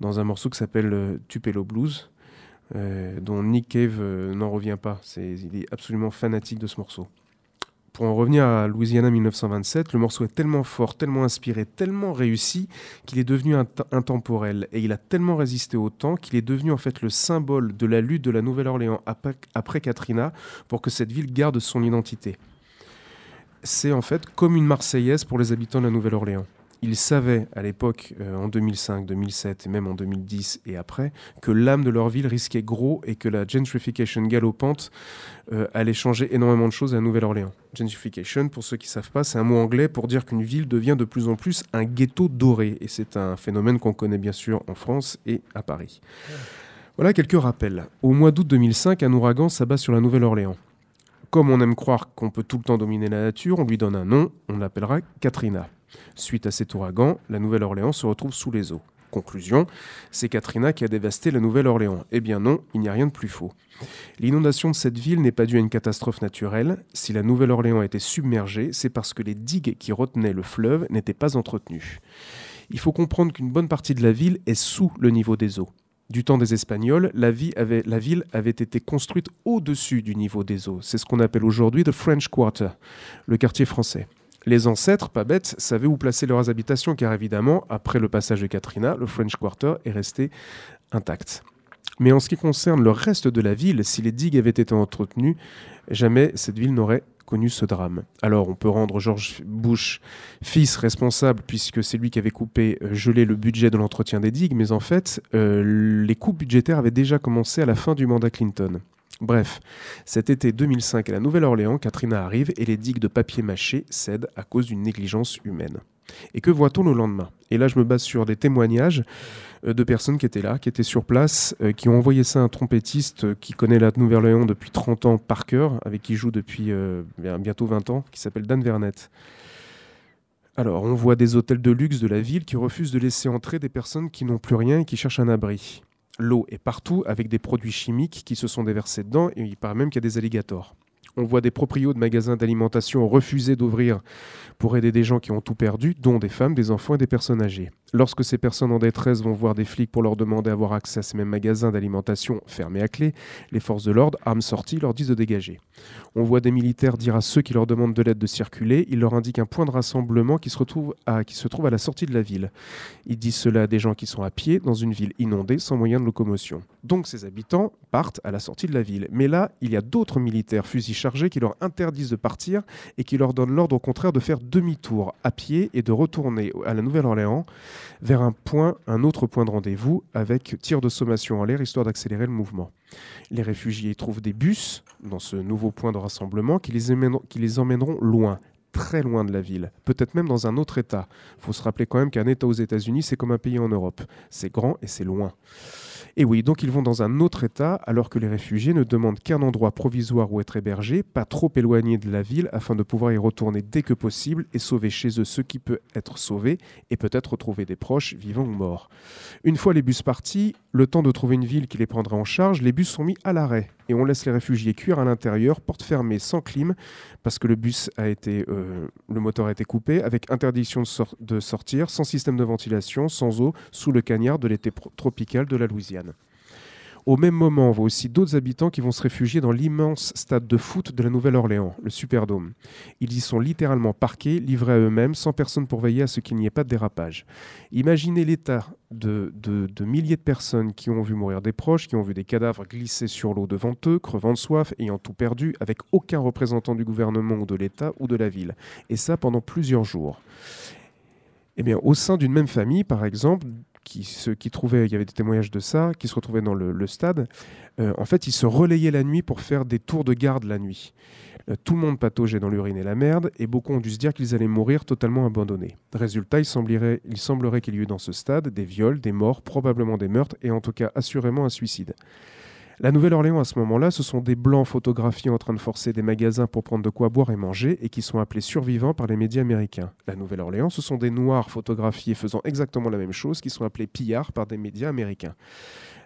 dans un morceau qui s'appelle euh, Tupelo Blues, euh, dont Nick Cave n'en revient pas. Il est absolument fanatique de ce morceau. Pour en revenir à Louisiana 1927, le morceau est tellement fort, tellement inspiré, tellement réussi qu'il est devenu int- intemporel. Et il a tellement résisté au temps qu'il est devenu en fait le symbole de la lutte de la Nouvelle-Orléans après, après Katrina pour que cette ville garde son identité. C'est en fait comme une Marseillaise pour les habitants de la Nouvelle-Orléans. Ils savaient à l'époque, euh, en 2005, 2007 et même en 2010 et après, que l'âme de leur ville risquait gros et que la gentrification galopante euh, allait changer énormément de choses à Nouvelle-Orléans. Gentrification, pour ceux qui ne savent pas, c'est un mot anglais pour dire qu'une ville devient de plus en plus un ghetto doré. Et c'est un phénomène qu'on connaît bien sûr en France et à Paris. Voilà quelques rappels. Au mois d'août 2005, un ouragan s'abat sur la Nouvelle-Orléans. Comme on aime croire qu'on peut tout le temps dominer la nature, on lui donne un nom, on l'appellera Katrina. Suite à cet ouragan, la Nouvelle-Orléans se retrouve sous les eaux. Conclusion, c'est Katrina qui a dévasté la Nouvelle-Orléans. Eh bien non, il n'y a rien de plus faux. L'inondation de cette ville n'est pas due à une catastrophe naturelle. Si la Nouvelle-Orléans été submergée, c'est parce que les digues qui retenaient le fleuve n'étaient pas entretenues. Il faut comprendre qu'une bonne partie de la ville est sous le niveau des eaux. Du temps des Espagnols, la, la ville avait été construite au-dessus du niveau des eaux. C'est ce qu'on appelle aujourd'hui le French Quarter, le quartier français. Les ancêtres, pas bêtes, savaient où placer leurs habitations, car évidemment, après le passage de Katrina, le French Quarter est resté intact. Mais en ce qui concerne le reste de la ville, si les digues avaient été entretenues, jamais cette ville n'aurait connu ce drame. Alors on peut rendre George Bush fils responsable puisque c'est lui qui avait coupé, euh, gelé le budget de l'entretien des digues, mais en fait, euh, les coupes budgétaires avaient déjà commencé à la fin du mandat Clinton. Bref, cet été 2005 à la Nouvelle-Orléans, Katrina arrive et les digues de papier mâché cèdent à cause d'une négligence humaine. Et que voit-on le lendemain? Et là, je me base sur des témoignages euh, de personnes qui étaient là, qui étaient sur place, euh, qui ont envoyé ça à un trompettiste euh, qui connaît la Nouvelle-Orléans depuis 30 ans par cœur, avec qui joue depuis bien- bientôt 20 ans, qui s'appelle Dan Vernet. Alors, on voit des hôtels de luxe de la ville qui refusent de laisser entrer des personnes qui n'ont plus rien et qui cherchent un abri. L'eau est partout avec des produits chimiques qui se sont déversés dedans et il paraît même qu'il y a des alligators. On voit des proprios de magasins d'alimentation refuser d'ouvrir pour aider des gens qui ont tout perdu, dont des femmes, des enfants et des personnes âgées. Lorsque ces personnes en détresse vont voir des flics pour leur demander d'avoir accès à ces mêmes magasins d'alimentation fermés à clé, les forces de l'ordre, armes sorties, leur disent de dégager. On voit des militaires dire à ceux qui leur demandent de l'aide de circuler, ils leur indiquent un point de rassemblement qui se, trouve à la sortie de la ville. Ils disent cela à des gens qui sont à pied dans une ville inondée sans moyen de locomotion. Donc ces habitants partent à la sortie de la ville. Mais là, il y a d'autres militaires fusils qui leur interdisent de partir et qui leur donnent l'ordre au contraire de faire demi-tour à pied et de retourner à la Nouvelle-Orléans vers un point, un autre point de rendez-vous avec tir de sommation en l'air histoire d'accélérer le mouvement. Les réfugiés trouvent des bus dans ce nouveau point de rassemblement qui les, qui les emmèneront loin, très loin de la ville, peut-être même dans un autre État. Il faut se rappeler quand même qu'un État aux États-Unis, c'est comme un pays en Europe. C'est grand et c'est loin. Et oui, donc ils vont dans un autre État alors que les réfugiés ne demandent qu'un endroit provisoire où être hébergés, pas trop éloigné de la ville afin de pouvoir y retourner dès que possible et sauver chez eux ce qui peut être sauvé et peut-être retrouver des proches vivants ou morts. Une fois les bus partis, le temps de trouver une ville qui les prendrait en charge, les bus sont mis à l'arrêt et on laisse les réfugiés cuire à l'intérieur, porte fermée, sans clim, parce que le bus a été, euh, le moteur a été coupé, avec interdiction de, de sortir, sans système de ventilation, sans eau, sous le cagnard de l'été tropical de la Louisiane. Au même moment, on voit aussi d'autres habitants qui vont se réfugier dans l'immense stade de foot de la Nouvelle-Orléans, le Superdome. Ils y sont littéralement parqués, livrés à eux-mêmes, sans personne pour veiller à ce qu'il n'y ait pas de dérapage. Imaginez l'état de, milliers de personnes qui ont vu mourir des proches, qui ont vu des cadavres glisser sur l'eau devant eux, crevant de soif, ayant tout perdu, avec aucun représentant du gouvernement ou de l'État ou de la ville. Et ça pendant plusieurs jours. Eh bien, au sein d'une même famille, par exemple, qui trouvaient, il y avait des témoignages de ça, qui se retrouvaient dans le, stade. euh, en fait, ils se relayaient la nuit pour faire des tours de garde la nuit. Euh, tout le monde pataugeait dans l'urine et la merde, et beaucoup ont dû se dire qu'ils allaient mourir totalement abandonnés. Résultat, il semblerait, semblerait qu'il y ait eu dans ce stade des viols, des morts, probablement des meurtres, et en tout cas assurément un suicide. La Nouvelle-Orléans, à ce moment-là, ce sont des blancs photographiés en train de forcer des magasins pour prendre de quoi boire et manger et qui sont appelés survivants par les médias américains. La Nouvelle-Orléans, ce sont des noirs photographiés faisant exactement la même chose qui sont appelés pillards par des médias américains.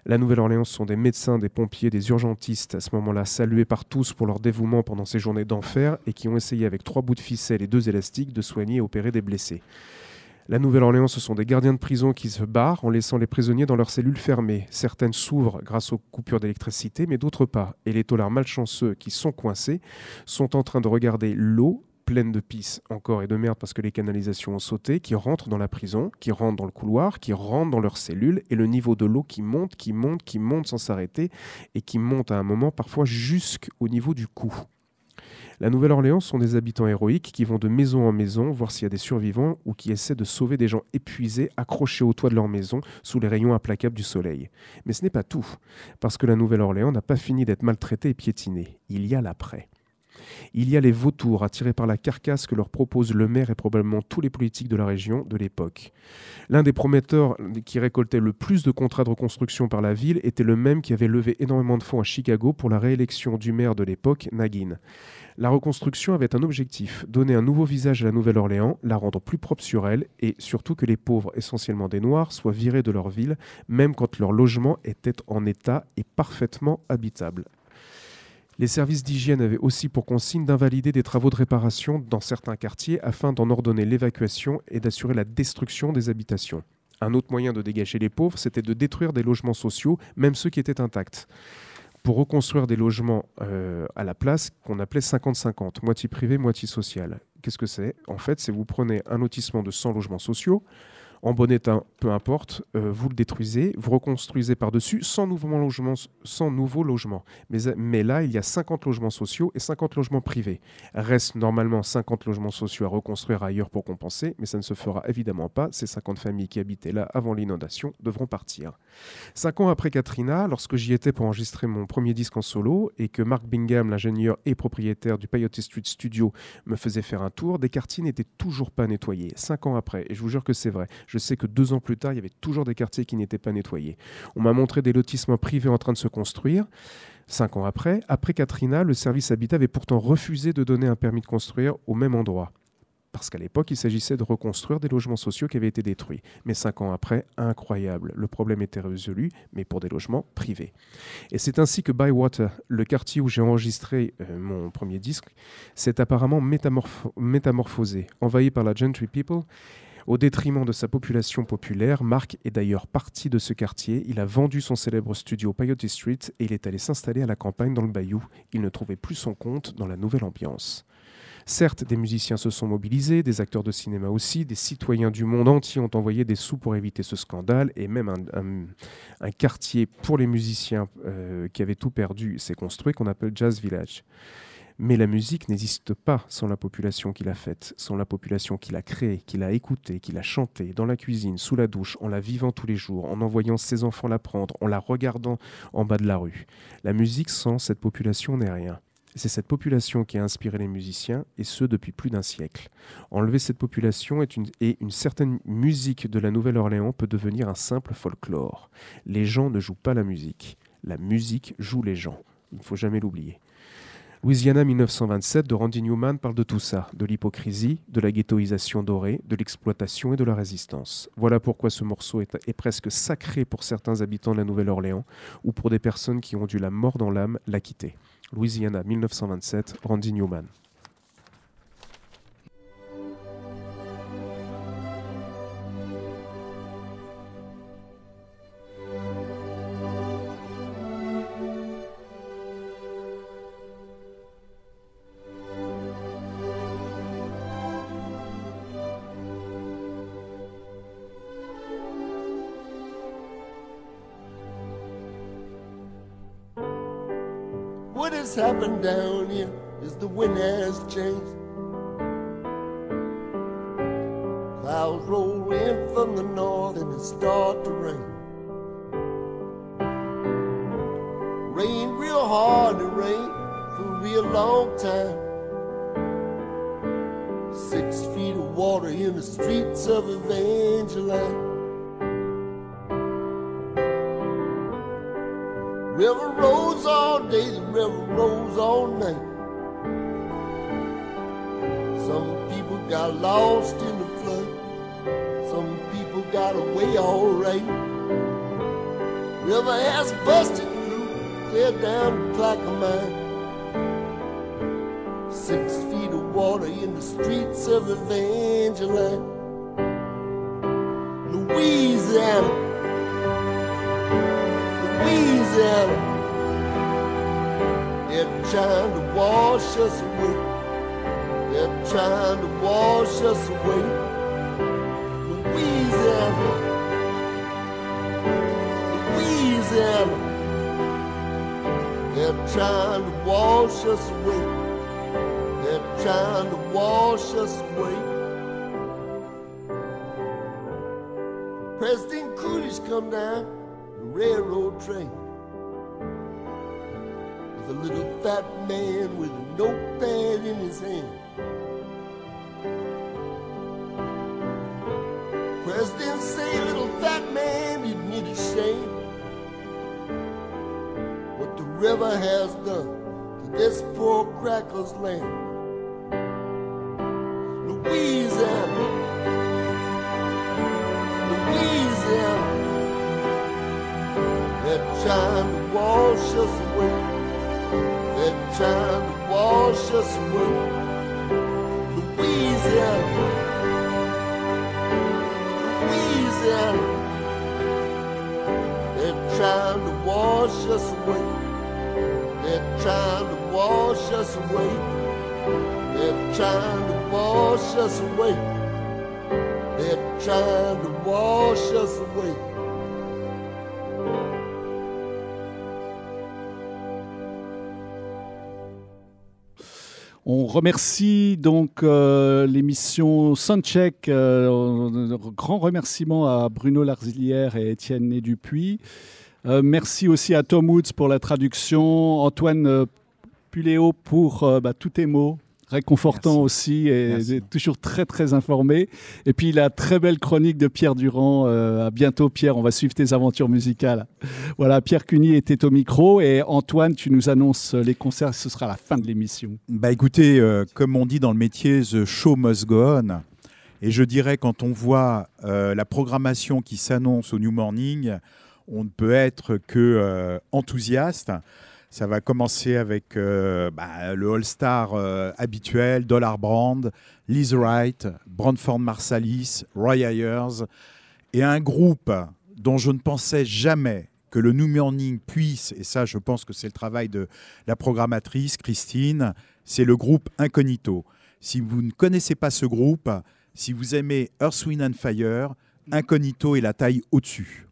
La Nouvelle-Orléans, ce sont des médecins, des pompiers, des urgentistes, à ce moment-là salués par tous pour leur dévouement pendant ces journées d'enfer et qui ont essayé avec trois bouts de ficelle et deux élastiques de soigner et opérer des blessés. La Nouvelle-Orléans, ce sont des gardiens de prison qui se barrent en laissant les prisonniers dans leurs cellules fermées. Certaines s'ouvrent grâce aux coupures d'électricité, mais d'autres pas. Et les taulards malchanceux qui sont coincés sont en train de regarder l'eau pleine de pisse encore et de merde parce que les canalisations ont sauté, qui rentrent dans la prison, qui rentrent dans le couloir, qui rentrent dans leurs cellules, et le niveau de l'eau qui monte, qui monte, qui monte sans s'arrêter, et qui monte à un moment parfois jusqu'au niveau du cou. La Nouvelle-Orléans sont des habitants héroïques qui vont de maison en maison voir s'il y a des survivants ou qui essaient de sauver des gens épuisés accrochés au toit de leur maison sous les rayons implacables du soleil. Mais ce n'est pas tout, parce que la Nouvelle-Orléans n'a pas fini d'être maltraitée et piétinée. Il y a l'après. Il y a les vautours attirés par la carcasse que leur propose le maire et probablement tous les politiques de la région de l'époque. L'un des prometteurs qui récoltait le plus de contrats de reconstruction par la ville était le même qui avait levé énormément de fonds à Chicago pour la réélection du maire de l'époque, Nagin. La reconstruction avait un objectif, donner un nouveau visage à la Nouvelle-Orléans, la rendre plus propre sur elle et surtout que les pauvres, essentiellement des Noirs, soient virés de leur ville, même quand leur logement était en état et parfaitement habitable. Les services d'hygiène avaient aussi pour consigne d'invalider des travaux de réparation dans certains quartiers afin d'en ordonner l'évacuation et d'assurer la destruction des habitations. Un autre moyen de dégager les pauvres, c'était de détruire des logements sociaux, même ceux qui étaient intacts, pour reconstruire des logements euh, à la place qu'on appelait 50-50, moitié privé, moitié social. Qu'est-ce que c'est? En fait, c'est vous prenez un lotissement de 100 logements sociaux, en bon état, peu importe, euh, vous le détruisez, vous reconstruisez par-dessus sans nouveaux logements. Mais, là, il y a 50 logements sociaux et 50 logements privés. Reste normalement 50 logements sociaux à reconstruire ailleurs pour compenser, mais ça ne se fera évidemment pas. Ces 50 familles qui habitaient là avant l'inondation devront partir. Cinq ans après Katrina, lorsque j'y étais pour enregistrer mon premier disque en solo et que Mark Bingham, l'ingénieur et propriétaire du Peyote Street Studio, me faisait faire un tour, des quartiers n'étaient toujours pas nettoyés. Cinq ans après, et je vous jure que c'est vrai. Je sais que deux ans plus tard, il y avait toujours des quartiers qui n'étaient pas nettoyés. On m'a montré des lotissements privés en train de se construire. Cinq ans après, après Katrina, le service Habitat avait pourtant refusé de donner un permis de construire au même endroit. Parce qu'à l'époque, il s'agissait de reconstruire des logements sociaux qui avaient été détruits. Mais cinq ans après, incroyable, le problème était résolu, mais pour des logements privés. Et c'est ainsi que Bywater, le quartier où j'ai enregistré euh, mon premier disque, s'est apparemment métamorpho- métamorphosé, envahi par la gentry people. Au détriment de sa population populaire, Mark est d'ailleurs parti de ce quartier. Il a vendu son célèbre studio Peyote Street et il est allé s'installer à la campagne dans le bayou. Il ne trouvait plus son compte dans la nouvelle ambiance. Certes, des musiciens se sont mobilisés, des acteurs de cinéma aussi, des citoyens du monde entier ont envoyé des sous pour éviter ce scandale, et même un, quartier pour les musiciens euh, qui avaient tout perdu s'est construit qu'on appelle Jazz Village. Mais la musique n'existe pas sans la population qui l'a faite, sans la population qui l'a créée, qui l'a écoutée, qui l'a chantée, dans la cuisine, sous la douche, en la vivant tous les jours, en envoyant ses enfants l'apprendre, en la regardant en bas de la rue. La musique sans cette population n'est rien. C'est cette population qui a inspiré les musiciens, et ce depuis plus d'un siècle. Enlever cette population est une, et une certaine musique de la Nouvelle-Orléans peut devenir un simple folklore. Les gens ne jouent pas la musique, la musique joue les gens. Il ne faut jamais l'oublier. Louisiana 1927 de Randy Newman parle de tout ça, de l'hypocrisie, de la ghettoisation dorée, de l'exploitation et de la résistance. Voilà pourquoi ce morceau est, presque sacré pour certains habitants de la Nouvelle-Orléans ou pour des personnes qui ont dû la mort dans l'âme la quitter. Louisiana 1927, Randy Newman. What has happened down here is the wind has changed. Clouds roll in from the north and it start to rain. Rain real hard and rain for a real long time. Six feet of water in the streets of Evangeline. River rolls all day, the river rolls all night. Some people got lost in the flood. Some people got away alright. River has busted through, clear down to Clackamine. Six feet of water in the streets of Evangeline. Louisiana. Louisiana. They're trying to wash us away. They're trying to wash us away. Louisiana. Louisiana. They're trying to wash us away. They're trying to wash us away. President Coolidge come down the railroad train a little fat man with a notepad in his hand. President say, little fat man, you need a shame. What the river has done to this poor cracker's land. Louisiana. Louisiana. Trying to wash us wash us away. Louisiana. Louisiana. They're trying to wash us away. They're trying to wash us away. They're trying to wash us away. They're trying to wash us away. On remercie donc euh, l'émission Soundcheck. euh, grand remerciement à Bruno Larzilière et Étienne Né Dupuis. Euh, merci aussi à Tom Woods pour la traduction, Antoine euh, Puléo pour euh, bah, tous tes mots, réconfortant aussi et, Merci. toujours très très informé. Et puis la très belle chronique de Pierre Durand. Euh, à bientôt Pierre, on va suivre tes aventures musicales. Voilà, Pierre Cuny était au micro et Antoine, tu nous annonces les concerts, ce sera la fin de l'émission. Bah écoutez, euh, comme on dit dans le métier, the show must go on. Et je dirais, quand on voit euh, la programmation qui s'annonce au New Morning, on ne peut être que euh, enthousiaste. Ça va commencer avec euh, bah, le All-Star euh, habituel, Dollar Brand, Liz Wright, Brandford Marsalis, Roy Ayers, et un groupe dont je ne pensais jamais que le New Morning puisse, et ça je pense que c'est le travail de la programmatrice Christine, c'est le groupe Incognito. Si vous ne connaissez pas ce groupe, si vous aimez Earth, Wind and Fire, Incognito est la taille au-dessus.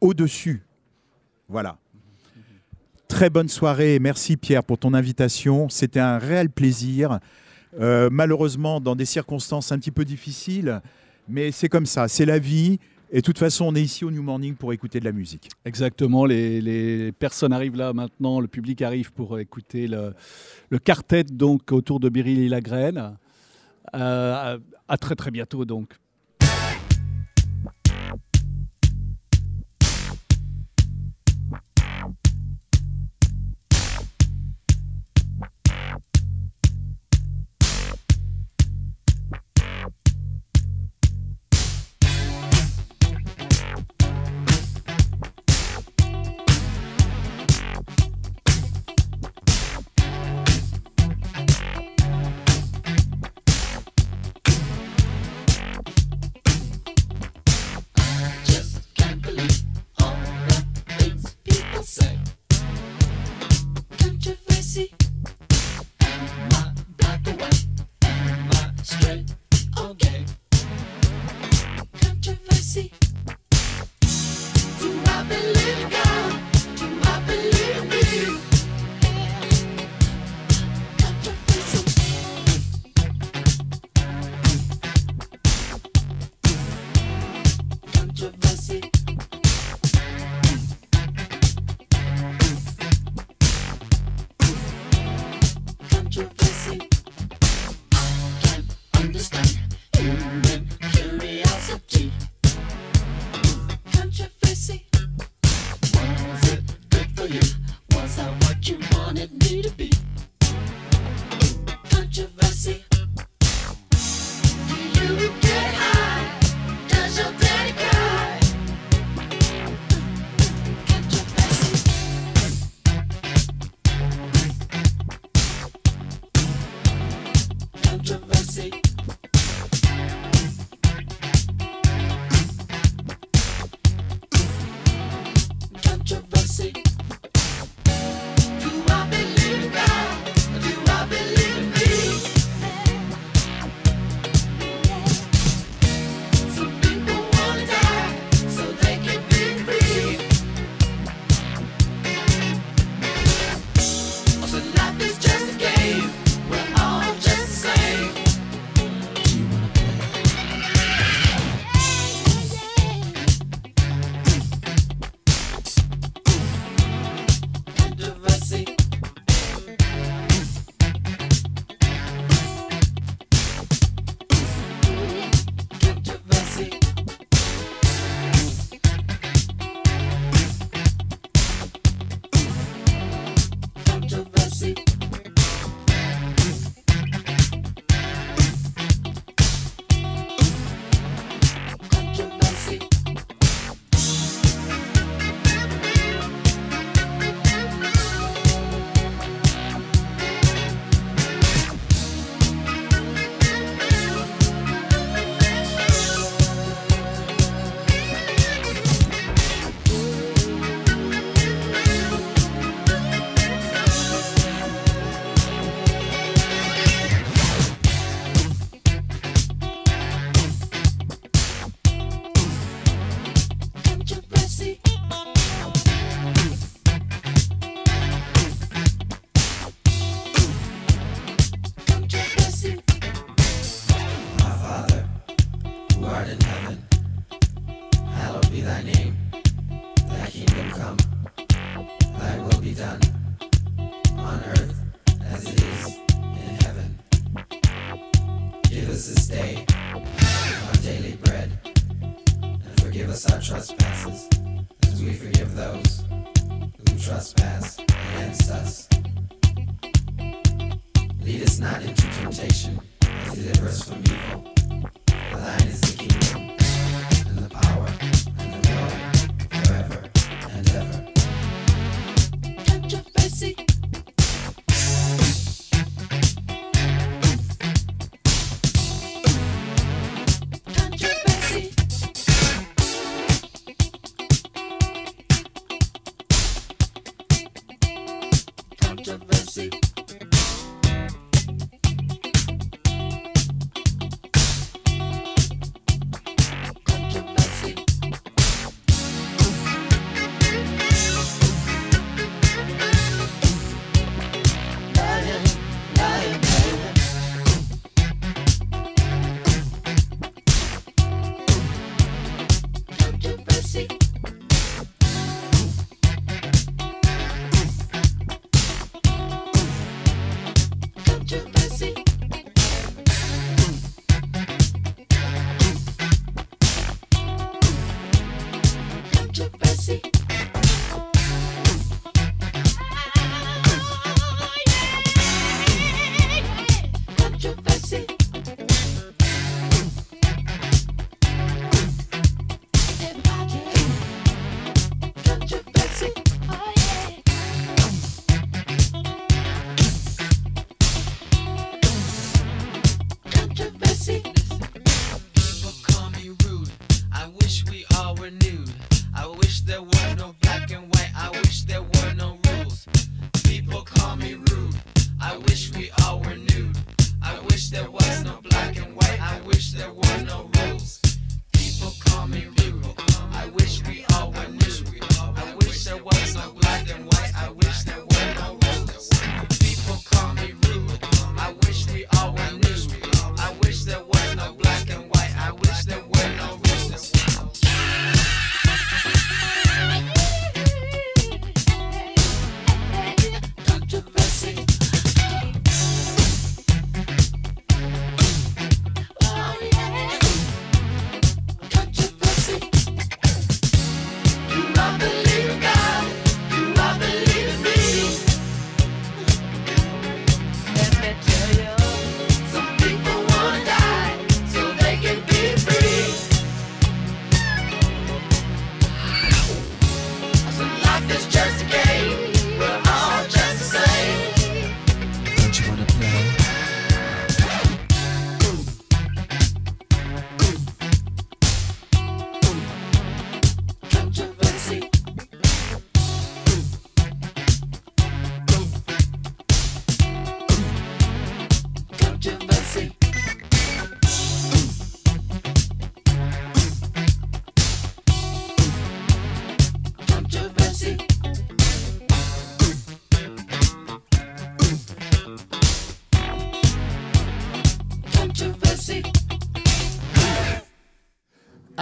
Au-dessus. Voilà. Très bonne soirée merci Pierre pour ton invitation. C'était un réel plaisir. Euh, malheureusement, dans des circonstances un petit peu difficiles, mais c'est comme ça, c'est la vie. Et de toute façon, on est ici au New Morning pour écouter de la musique. Exactement, les, les personnes arrivent là maintenant, le public arrive pour écouter le, le quartet donc autour de Biril et la graine. Euh, à, à très très bientôt donc.